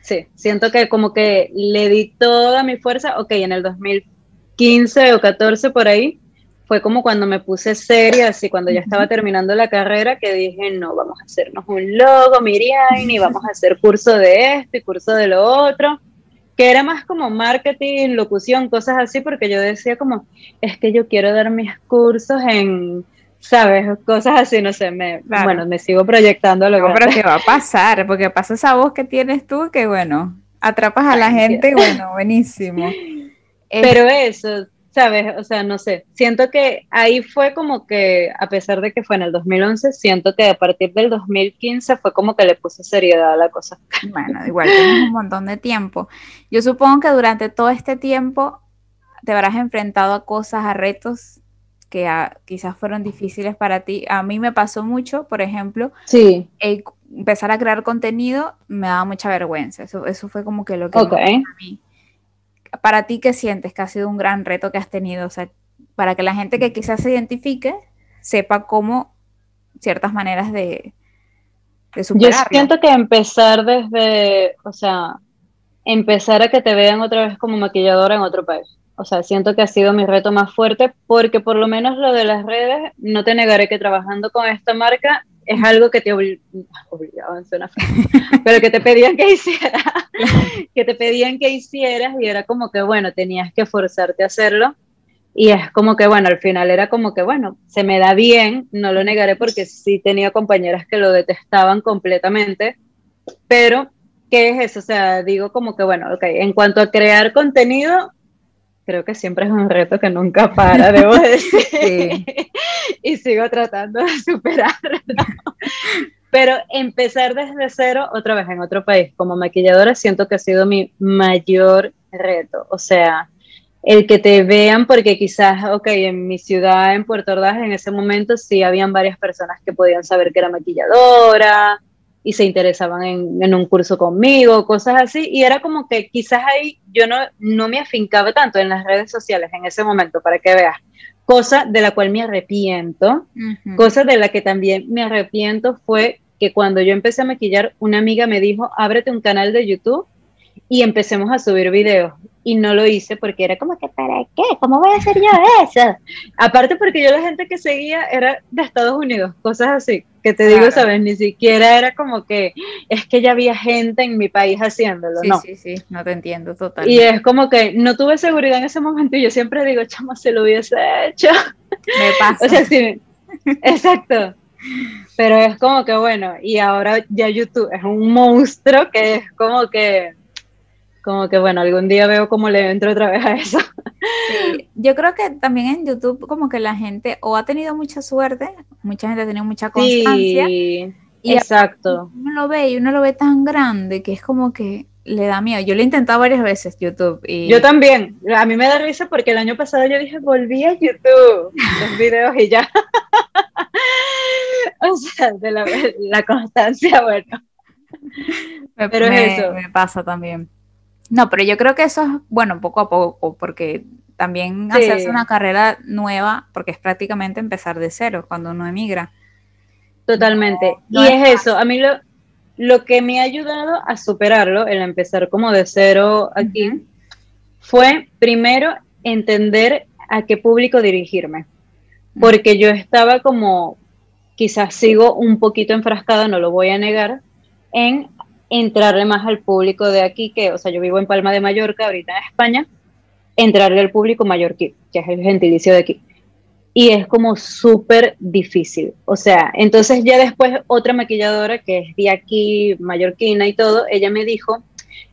Sí, siento que como que le di toda mi fuerza. Ok, en el 2015 o 14 por ahí, fue como cuando me puse seria, así cuando ya estaba terminando la carrera, que dije, no, vamos a hacernos un logo, Miriam, y vamos a hacer curso de esto y curso de lo otro que era más como marketing, locución, cosas así, porque yo decía como, es que yo quiero dar mis cursos en, ¿sabes? Cosas así, no sé, me, bueno, me sigo proyectando lo que... pero ¿qué va a pasar? Porque pasa esa voz que tienes tú que, bueno, atrapas a la gente y, bueno, buenísimo. Pero eso, ¿sabes? O sea, no sé, siento que ahí fue como que, a pesar de que fue en el 2011, siento que a partir del 2015 fue como que le puse seriedad a la cosa. Bueno, igual tienes un montón de tiempo. Yo supongo que durante todo este tiempo te habrás enfrentado a cosas, a retos que quizás fueron difíciles para ti. A mí me pasó mucho, por ejemplo, sí. empezar a crear contenido me daba mucha vergüenza. Eso, eso fue como que lo que okay. a mí para ti, ¿qué sientes que ha sido un gran reto que has tenido? O sea, para que la gente que quizás se identifique sepa cómo ciertas maneras de, de superarlo. Yo siento que empezar desde, o sea, empezar a que te vean otra vez como maquilladora en otro país. O sea, siento que ha sido mi reto más fuerte porque por lo menos lo de las redes, no te negaré que trabajando con esta marca es algo que te obligaban, suena pero que te pedían que hicieras, que te pedían que hicieras y era como que, bueno, tenías que forzarte a hacerlo. Y es como que, bueno, al final era como que, bueno, se me da bien, no lo negaré porque sí tenía compañeras que lo detestaban completamente, pero, ¿qué es eso? O sea, digo como que, bueno, ok, en cuanto a crear contenido, creo que siempre es un reto que nunca para, debo decir. y sigo tratando de superarlo. Pero empezar desde cero otra vez en otro país como maquilladora siento que ha sido mi mayor reto. O sea, el que te vean, porque quizás, ok, en mi ciudad, en Puerto Ordaz, en ese momento sí habían varias personas que podían saber que era maquilladora, y se interesaban en, un curso conmigo, cosas así, y era como que quizás ahí yo no, no me afincaba tanto en las redes sociales en ese momento, para que veas, cosa de la cual me arrepiento, cosa de la que también me arrepiento fue que cuando yo empecé a maquillar, una amiga me dijo, ábrete un canal de YouTube y empecemos a subir videos. Y no lo hice porque era como que, ¿para qué? ¿Cómo voy a hacer yo eso? Aparte porque yo la gente que seguía era de Estados Unidos, cosas así, que te digo, sabes, ni siquiera era como que es que ya había gente en mi país haciéndolo, sí, no. Sí, sí, no te entiendo totalmente. Y es como que no tuve seguridad en ese momento y yo siempre digo, chamo, se lo hubiese hecho. Me pasa. o sea, sí, exacto. Pero es como que bueno, y ahora ya YouTube es un monstruo que es como que como que bueno, algún día veo cómo le entro otra vez a eso. Sí, yo creo que también en YouTube como que la gente o ha tenido mucha suerte, mucha gente ha tenido mucha constancia. Sí, y exacto. Uno lo ve y uno lo ve tan grande que es como que le da miedo. Yo lo he intentado varias veces YouTube. Y... Yo también. A mí me da risa porque el año pasado yo dije, volví a YouTube, los videos y ya. o sea, de la, constancia, bueno. pero es eso. Me pasa también. No, pero yo creo que eso es, bueno, poco a poco, porque también hacerse una carrera nueva, porque es prácticamente empezar de cero cuando uno emigra. Totalmente. y es, eso, a mí lo, lo que me ha ayudado a superarlo, el empezar como de cero aquí, fue primero entender a qué público dirigirme, porque yo estaba como, quizás sigo un poquito enfrascada, no lo voy a negar, en entrarle más al público de aquí, que, o sea, yo vivo en Palma de Mallorca, ahorita en España, entrarle al público mallorquí, que es el gentilicio de aquí. Y es como súper difícil. O sea, entonces ya después otra maquilladora que es de aquí, mallorquina y todo, ella me dijo,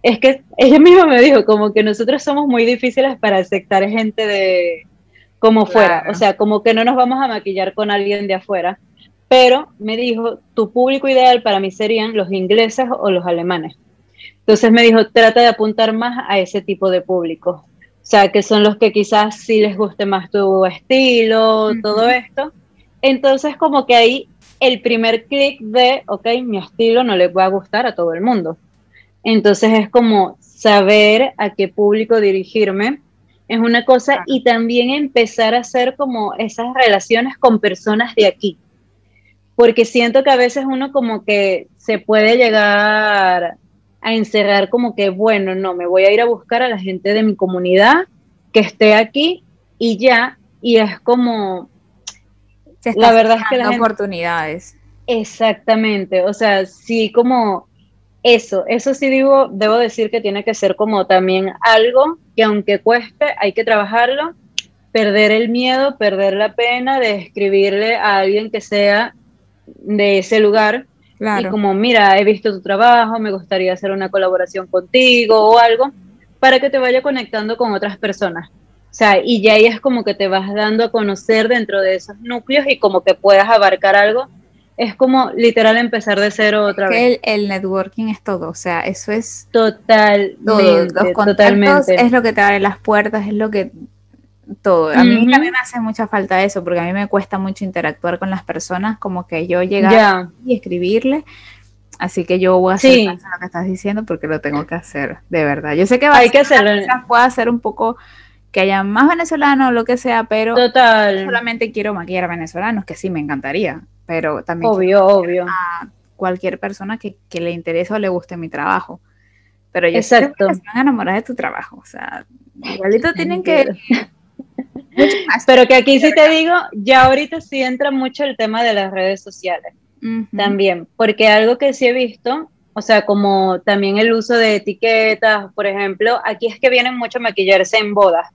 es que ella misma me dijo como que nosotros somos muy difíciles para aceptar gente de como fuera, o sea, como que no nos vamos a maquillar con alguien de afuera, pero me dijo, tu público ideal para mí serían los ingleses o los alemanes. Entonces me dijo, trata de apuntar más a ese tipo de público. O sea, que son los que quizás sí les guste más tu estilo, todo esto. Entonces como que ahí el primer clic de, ok, mi estilo no le va a gustar a todo el mundo. Entonces es como saber a qué público dirigirme es una cosa y también empezar a hacer como esas relaciones con personas de aquí porque siento que a veces uno como que se puede llegar a encerrar como que, bueno, no, me voy a ir a buscar a la gente de mi comunidad que esté aquí y ya, y es como, la verdad es que las oportunidades. Exactamente, o sea, sí como eso, eso sí digo, debo decir que tiene que ser como también algo que aunque cueste, hay que trabajarlo, perder el miedo, perder la pena de escribirle a alguien que sea de ese lugar. Y como, mira, he visto tu trabajo, me gustaría hacer una colaboración contigo o algo, para que te vaya conectando con otras personas. O sea, y ya ahí es como que te vas dando a conocer dentro de esos núcleos y como que puedas abarcar algo. Es como literal empezar de cero otra vez. El, networking es todo, o sea, eso es total. Los totalmente. es lo que te abre las puertas, es lo que todo. A mí también me hace mucha falta eso, porque a mí me cuesta mucho interactuar con las personas, como que yo llegar y escribirle. Así que yo voy a hacer lo que estás diciendo porque lo tengo que hacer, de verdad. Yo sé que va Hay que hacerlo. puede hacer un poco que haya más venezolanos o lo que sea, pero Total. solamente quiero maquillar a venezolanos, que sí me encantaría, pero también obvio, obvio. a cualquier persona que, le interese o le guste mi trabajo. Pero yo Exacto. sé que se van a enamorar de tu trabajo, o sea, igualito tienen que Pero que aquí sí te digo, ya ahorita sí entra mucho el tema de las redes sociales también, porque algo que sí he visto, o sea, como también el uso de etiquetas, por ejemplo, aquí es que vienen mucho a maquillarse en bodas.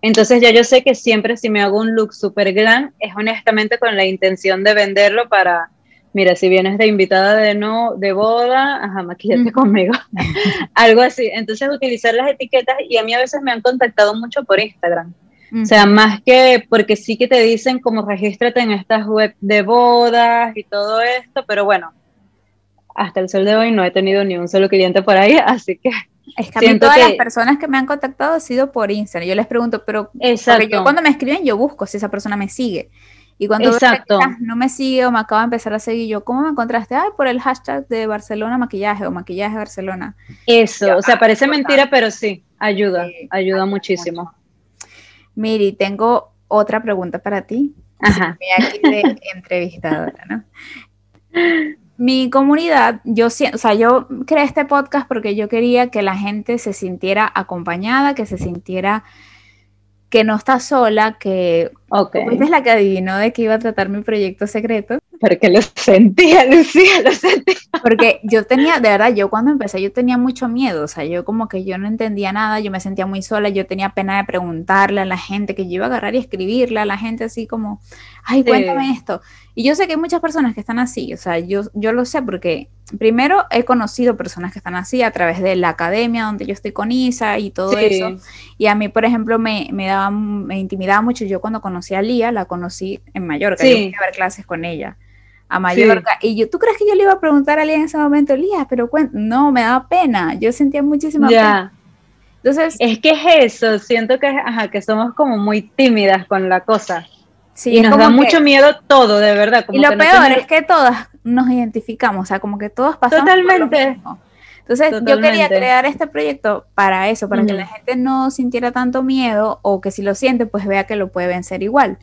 Entonces ya yo sé que siempre si me hago un look super glam es honestamente con la intención de venderlo para, mira, si vienes de invitada de no de boda, ajá, maquillate conmigo. Algo así. Entonces utilizar las etiquetas y a mí a veces me han contactado mucho por Instagram. O sea, más que porque sí que te dicen como regístrate en estas web de bodas y todo esto, pero bueno, hasta el sol de hoy no he tenido ni un solo cliente por ahí, así que es que a todas las personas que me han contactado ha sido por Instagram. Yo les pregunto, pero yo cuando me escriben yo busco si esa persona me sigue. Y cuando no me sigue o me acaba de empezar a seguir, yo, ¿cómo me encontraste? Ay, por el hashtag de Barcelona maquillaje o maquillaje Barcelona. Eso, o sea, parece mentira, pero sí, ayuda, ayuda muchísimo. Miri, tengo otra pregunta para ti. Ajá. aquí de entrevistadora, ¿no? Mi comunidad, yo, o sea, yo creé este podcast porque yo quería que la gente se sintiera acompañada, que se sintiera que no está sola, que okay. es la que adivinó de que iba a tratar mi proyecto secreto. Porque lo sentía, Lucía, lo sentía. Porque yo tenía, de verdad, yo cuando empecé, yo tenía mucho miedo, o sea, yo como que yo no entendía nada, yo me sentía muy sola, yo tenía pena de preguntarle a la gente, que yo iba a agarrar y escribirle a la gente así como, ay, cuéntame esto. Y yo sé que hay muchas personas que están así, o sea, yo, yo lo sé porque primero he conocido personas que están así a través de la academia donde yo estoy con Isa y todo eso. Y a mí, por ejemplo, me, me, daba, me intimidaba mucho. Yo cuando conocí a Lía, la conocí en Mallorca, yo fui a ver clases con ella a Mallorca. Y yo, ¿tú crees que yo le iba a preguntar a Lía en ese momento, Lía, pero no, me daba pena, yo sentía muchísima pena. Entonces, es que es eso, siento que, ajá, que somos como muy tímidas con la cosa. Sí, y nos da mucho miedo todo, de verdad. y lo peor es que todas nos identificamos, o sea, como que todos pasamos Totalmente. Entonces, yo quería crear este proyecto para eso, para que la gente no sintiera tanto miedo o que si lo siente, pues vea que lo puede vencer igual.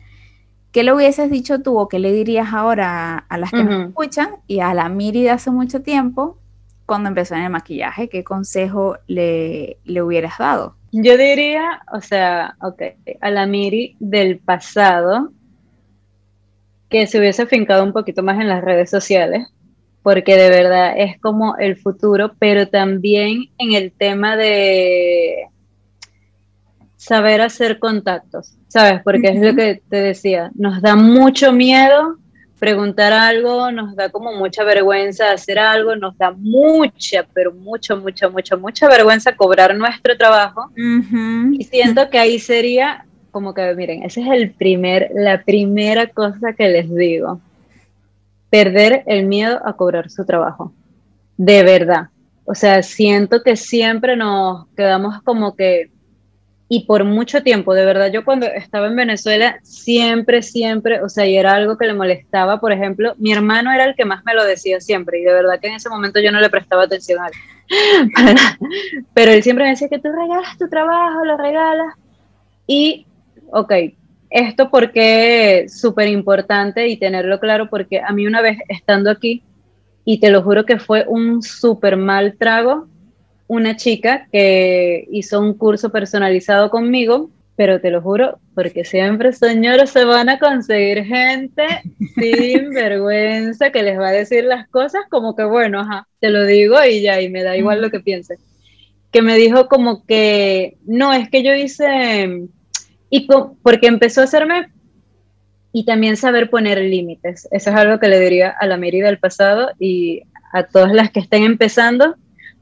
¿Qué le hubieses dicho tú o qué le dirías ahora a las que nos escuchan y a la Miri de hace mucho tiempo cuando empezó en el maquillaje? ¿Qué consejo le, le hubieras dado? Yo diría, o sea, ok, a la Miri del pasado, que se hubiese fincado un poquito más en las redes sociales, porque de verdad es como el futuro, pero también en el tema de saber hacer contactos, ¿sabes? Porque es lo que te decía, nos da mucho miedo preguntar algo, nos da como mucha vergüenza hacer algo, nos da mucha, pero mucho, mucho, mucho, mucha vergüenza cobrar nuestro trabajo. Y siento que ahí sería como que, miren, esa es el primer, la primera cosa que les digo. Perder el miedo a cobrar su trabajo. De verdad. O sea, siento que siempre nos quedamos como que, y por mucho tiempo, de verdad, yo cuando estaba en Venezuela, siempre, siempre, o sea, y era algo que le molestaba, por ejemplo, mi hermano era el que más me lo decía siempre, y de verdad que en ese momento yo no le prestaba atención a él. Pero él siempre me decía que tú regalas tu trabajo, lo regalas, y ok, esto porque es súper importante y tenerlo claro porque a mí una vez estando aquí, y te lo juro que fue un súper mal trago, una chica que hizo un curso personalizado conmigo, pero te lo juro, porque siempre, señores, se van a conseguir gente sin vergüenza que les va a decir las cosas como que, bueno, ajá, te lo digo y ya, y me da igual lo que piense. Que me dijo como que, no, es que yo hice y porque empezó a hacerme y también saber poner límites. Eso es algo que le diría a la Miri del pasado y a todas las que estén empezando,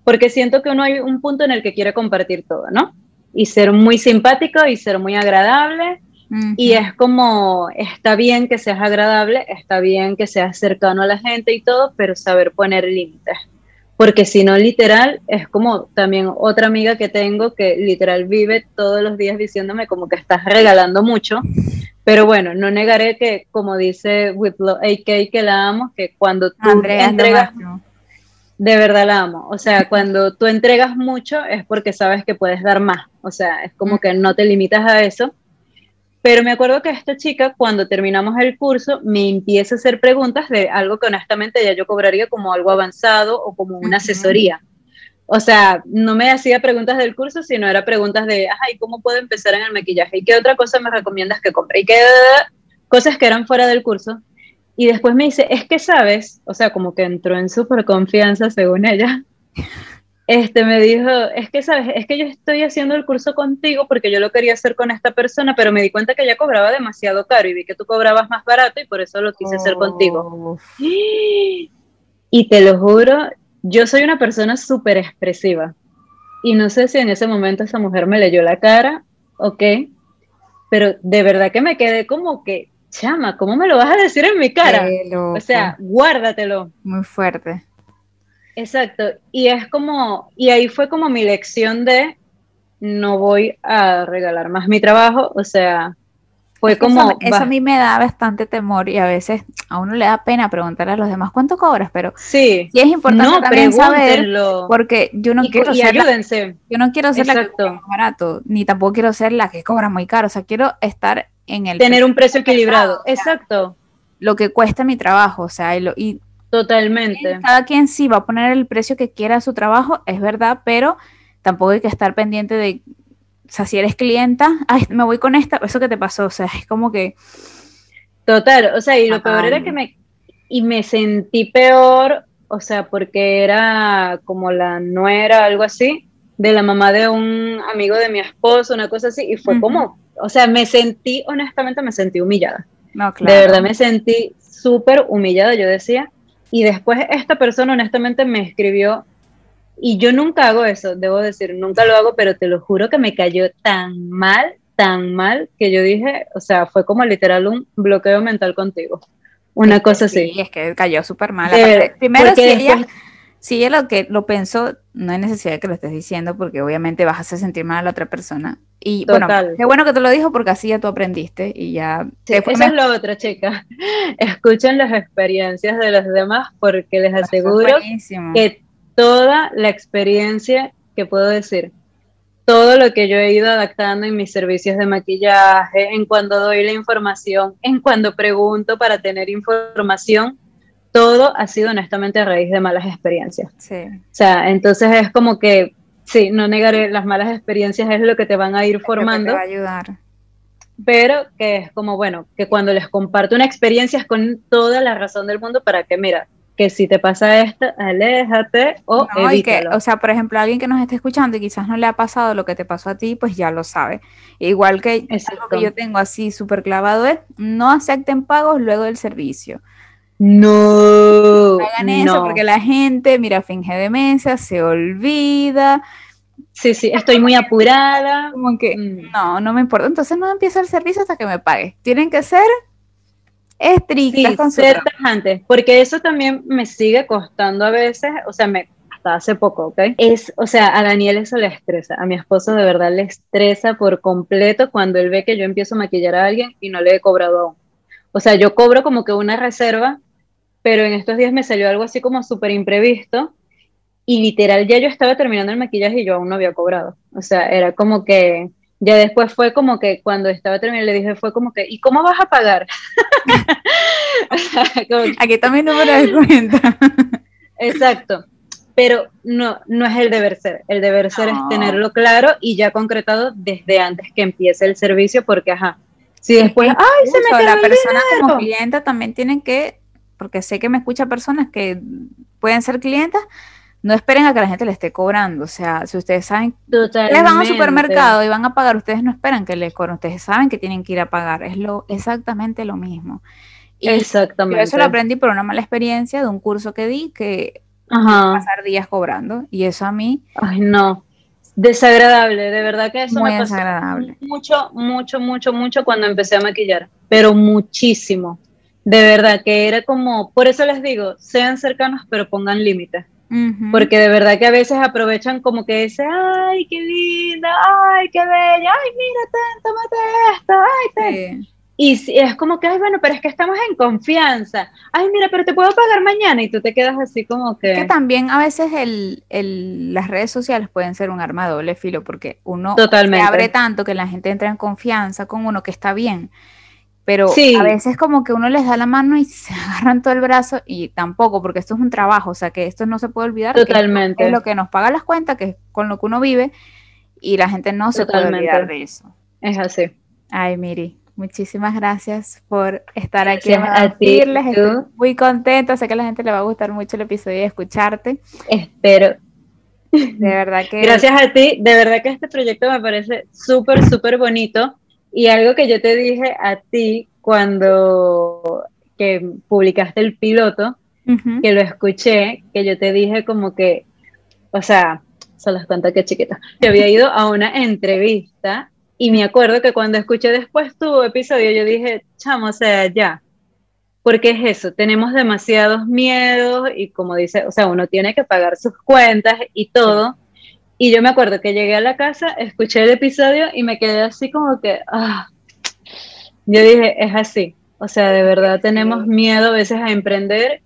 porque siento que uno hay un punto en el que quiere compartir todo, ¿no? Y ser muy simpático y ser muy agradable. Y es como, está bien que seas agradable, está bien que seas cercano a la gente y todo, pero saber poner límites porque si no, literal, es como también otra amiga que tengo que literal vive todos los días diciéndome como que estás regalando mucho, pero bueno, no negaré que, como dice Whiplo AK, que la amo, que cuando tú entregas, de verdad la amo, o sea, cuando tú entregas mucho es porque sabes que puedes dar más, o sea, es como que no te limitas a eso, pero me acuerdo que esta chica, cuando terminamos el curso, me empieza a hacer preguntas de algo que honestamente ya yo cobraría como algo avanzado o como una asesoría. O sea, no me hacía preguntas del curso, sino era preguntas de, ay, cómo puedo empezar en el maquillaje? ¿Y qué otra cosa me recomiendas que compre? Y qué cosas que eran fuera del curso. Y después me dice, es que sabes, o sea, como que entró en súper confianza según ella. Este me dijo, es que sabes, es que yo estoy haciendo el curso contigo porque yo lo quería hacer con esta persona, pero me di cuenta que ella cobraba demasiado caro y vi que tú cobrabas más barato y por eso lo quise hacer contigo. Y te lo juro, yo soy una persona súper expresiva y no sé si en ese momento esa mujer me leyó la cara o qué, pero de verdad que me quedé como que, chama, ¿cómo me lo vas a decir en mi cara? O sea, guárdatelo. Muy fuerte. Exacto, y es como, y ahí fue como mi lección de no voy a regalar más mi trabajo, o sea, fue como... Eso, a mí me da bastante temor y a veces a uno le da pena preguntarle a los demás cuánto cobras, pero sí, es importante también saber porque yo no quiero ser ayúdense. yo no quiero ser la que cobra barato, ni tampoco quiero ser la que cobra muy caro, o sea, quiero estar en el... Tener un precio equilibrado, exacto. Lo que cuesta mi trabajo, o sea, y, lo, y Totalmente. Cada quien sí va a poner el precio que quiera a su trabajo, es verdad, pero tampoco hay que estar pendiente de, o sea, si eres clienta, ay, me voy con esta, eso que te pasó, o sea, es como que... Total, o sea, y lo peor era que me, y me sentí peor, o sea, porque era como la nuera, algo así, de la mamá de un amigo de mi esposo, una cosa así, y fue como, o sea, me sentí, honestamente, me sentí humillada. No, claro. De verdad me sentí súper humillada, yo decía, y después esta persona honestamente me escribió, y yo nunca hago eso, debo decir, nunca lo hago, pero te lo juro que me cayó tan mal, tan mal, que yo dije, o sea, fue como literal un bloqueo mental contigo. Una cosa así. Sí, es que cayó súper mal. primero, si ella, si ella lo que lo pensó, no hay necesidad de que lo estés diciendo, porque obviamente vas a hacer sentir mal a la otra persona. Y bueno, qué bueno que te lo dijo porque así ya tú aprendiste y ya... Esa es lo otro, chica. Escuchen las experiencias de los demás porque les aseguro que toda la experiencia que puedo decir, todo lo que yo he ido adaptando en mis servicios de maquillaje, en cuando doy la información, en cuando pregunto para tener información, todo ha sido honestamente a raíz de malas experiencias. Sí. O sea, entonces es como que Sí, no negaré, las malas experiencias es lo que te van a ir formando. te va a ayudar. Pero que es como, bueno, que cuando les comparto una experiencia es con toda la razón del mundo para que, mira, que si te pasa esto, aléjate o no, o sea, por ejemplo, alguien que nos esté escuchando y quizás no le ha pasado lo que te pasó a ti, pues ya lo sabe. Igual que algo que yo tengo así súper clavado es, no acepten pagos luego del servicio. No. Hagan eso porque la gente, mira, finge demencia, se olvida. Sí, sí, estoy muy apurada. Como que, mm. no, no me importa. Entonces no empieza el servicio hasta que me pague. Tienen que ser estrictas con ser tajantes, porque eso también me sigue costando a veces, o sea, me hasta hace poco, ¿ok? Es, o sea, a Daniel eso le estresa, a mi esposo de verdad le estresa por completo cuando él ve que yo empiezo a maquillar a alguien y no le he cobrado aún. O sea, yo cobro como que una reserva pero en estos días me salió algo así como súper imprevisto y literal ya yo estaba terminando el maquillaje y yo aún no había cobrado. O sea, era como que, ya después fue como que cuando estaba terminando le dije, fue como que, ¿y cómo vas a pagar? Aquí está mi número de cuenta. Exacto. Pero no, no es el deber ser. El deber ser es tenerlo claro y ya concretado desde antes que empiece el servicio, porque, ajá, si después, ay, se me La persona como cliente también tiene que porque sé que me escucha personas que pueden ser clientas, no esperen a que la gente le esté cobrando. O sea, si ustedes saben, les van al supermercado y van a pagar, ustedes no esperan que les cobren, ustedes saben que tienen que ir a pagar. Es lo exactamente lo mismo. Y exactamente. Yo eso lo aprendí por una mala experiencia de un curso que di que pasar días cobrando. Y eso a mí. Ay, no. Desagradable, de verdad que eso muy me pasó desagradable. mucho, mucho, mucho, mucho cuando empecé a maquillar, pero muchísimo. De verdad que era como, por eso les digo, sean cercanos pero pongan límites. Porque de verdad que a veces aprovechan como que dice, ay, qué linda, ay, qué bella, ay, mírate, tómate esto, ay, Y es como que, ay, bueno, pero es que estamos en confianza. Ay, mira, pero te puedo pagar mañana y tú te quedas así como que... Que también a veces el, el, las redes sociales pueden ser un arma de doble filo porque uno Totalmente. se abre tanto que la gente entra en confianza con uno que está bien pero a veces como que uno les da la mano y se agarran todo el brazo y tampoco, porque esto es un trabajo, o sea que esto no se puede olvidar. Totalmente. es lo que nos paga las cuentas, que es con lo que uno vive, y la gente no se puede olvidar de eso. Es así. Ay, Miri, muchísimas gracias por estar aquí a ti, Estoy muy contenta, sé que a la gente le va a gustar mucho el episodio y escucharte. Espero. De verdad que... Gracias a ti, de verdad que este proyecto me parece súper, súper bonito y algo que yo te dije a ti cuando que publicaste el piloto, que lo escuché, que yo te dije como que, o sea, se las cuento que chiquita, que había ido a una entrevista y me acuerdo que cuando escuché después tu episodio, yo dije, chamo, o sea, ya, porque es eso, tenemos demasiados miedos y como dice, o sea, uno tiene que pagar sus cuentas y todo. Y yo me acuerdo que llegué a la casa, escuché el episodio y me quedé así como que, ah, yo dije, es así. O sea, de verdad tenemos miedo a veces a emprender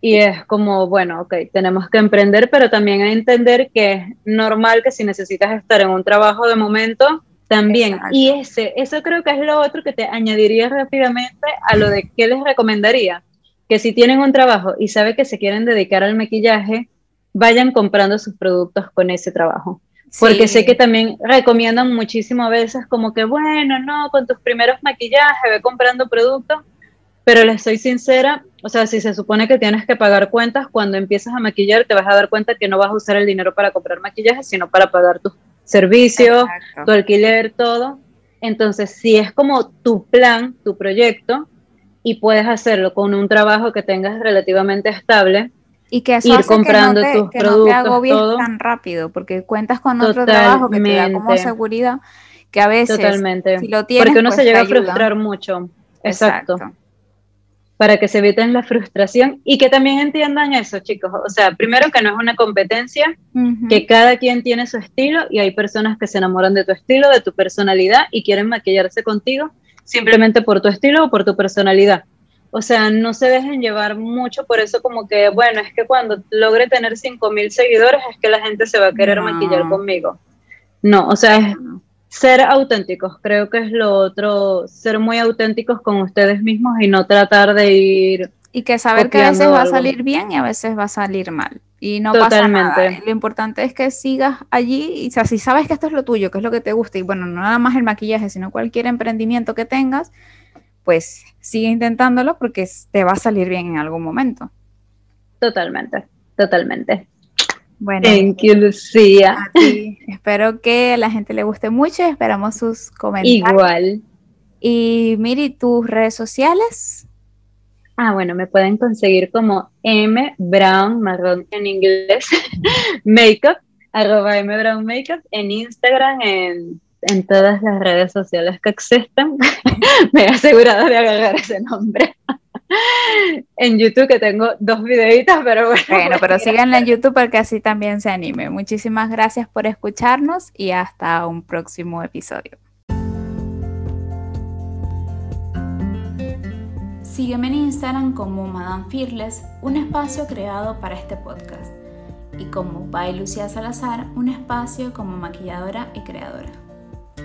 y es como, bueno, ok, tenemos que emprender, pero también a entender que es normal que si necesitas estar en un trabajo de momento, también. Y ese, eso creo que es lo otro que te añadiría rápidamente a lo de qué les recomendaría. Que si tienen un trabajo y saben que se quieren dedicar al maquillaje, vayan comprando sus productos con ese trabajo. Porque sé que también recomiendan muchísimo a veces como que, bueno, no, con tus primeros maquillajes, ve comprando productos, pero les soy sincera, o sea, si se supone que tienes que pagar cuentas, cuando empiezas a maquillar te vas a dar cuenta que no vas a usar el dinero para comprar maquillaje, sino para pagar tus servicios, tu alquiler, todo. Entonces, si es como tu plan, tu proyecto, y puedes hacerlo con un trabajo que tengas relativamente estable, y que eso ir comprando que no te, tus productos, no tan rápido, porque cuentas con otro trabajo que te da como seguridad, que a veces Totalmente. si lo tienes, porque uno se pues, llega a frustrar mucho. Exacto. Para que se eviten la frustración y que también entiendan eso, chicos. O sea, primero que no es una competencia, que cada quien tiene su estilo y hay personas que se enamoran de tu estilo, de tu personalidad y quieren maquillarse contigo simplemente por tu estilo o por tu personalidad. O sea, no se dejen llevar mucho por eso como que, bueno, es que cuando logre tener 5000 seguidores es que la gente se va a querer maquillar conmigo. No, o sea, es ser auténticos, creo que es lo otro, ser muy auténticos con ustedes mismos y no tratar de ir y que saber que a veces va a salir bien y a veces va a salir mal. Y no pasa nada. Lo importante es que sigas allí y o sea, si sabes que esto es lo tuyo, que es lo que te gusta, y bueno, no nada más el maquillaje, sino cualquier emprendimiento que tengas, pues sigue intentándolo porque te va a salir bien en algún momento. Totalmente, totalmente. Bueno, Thank you, Lucía. Espero que a la gente le guste mucho esperamos sus comentarios. Igual. Y Miri, tus redes sociales. Ah, bueno, me pueden conseguir como M Brown Marrón en inglés, Makeup, arroba M Brown Makeup en Instagram, en en todas las redes sociales que existen. Me he asegurado de agarrar ese nombre. en YouTube que tengo dos videitos, pero bueno. Bueno, pero síganla en YouTube porque así también se anime. Muchísimas gracias por escucharnos y hasta un próximo episodio. Sígueme en Instagram como Madame Fearless, un espacio creado para este podcast, y como By Lucía Salazar, un espacio como maquilladora y creadora.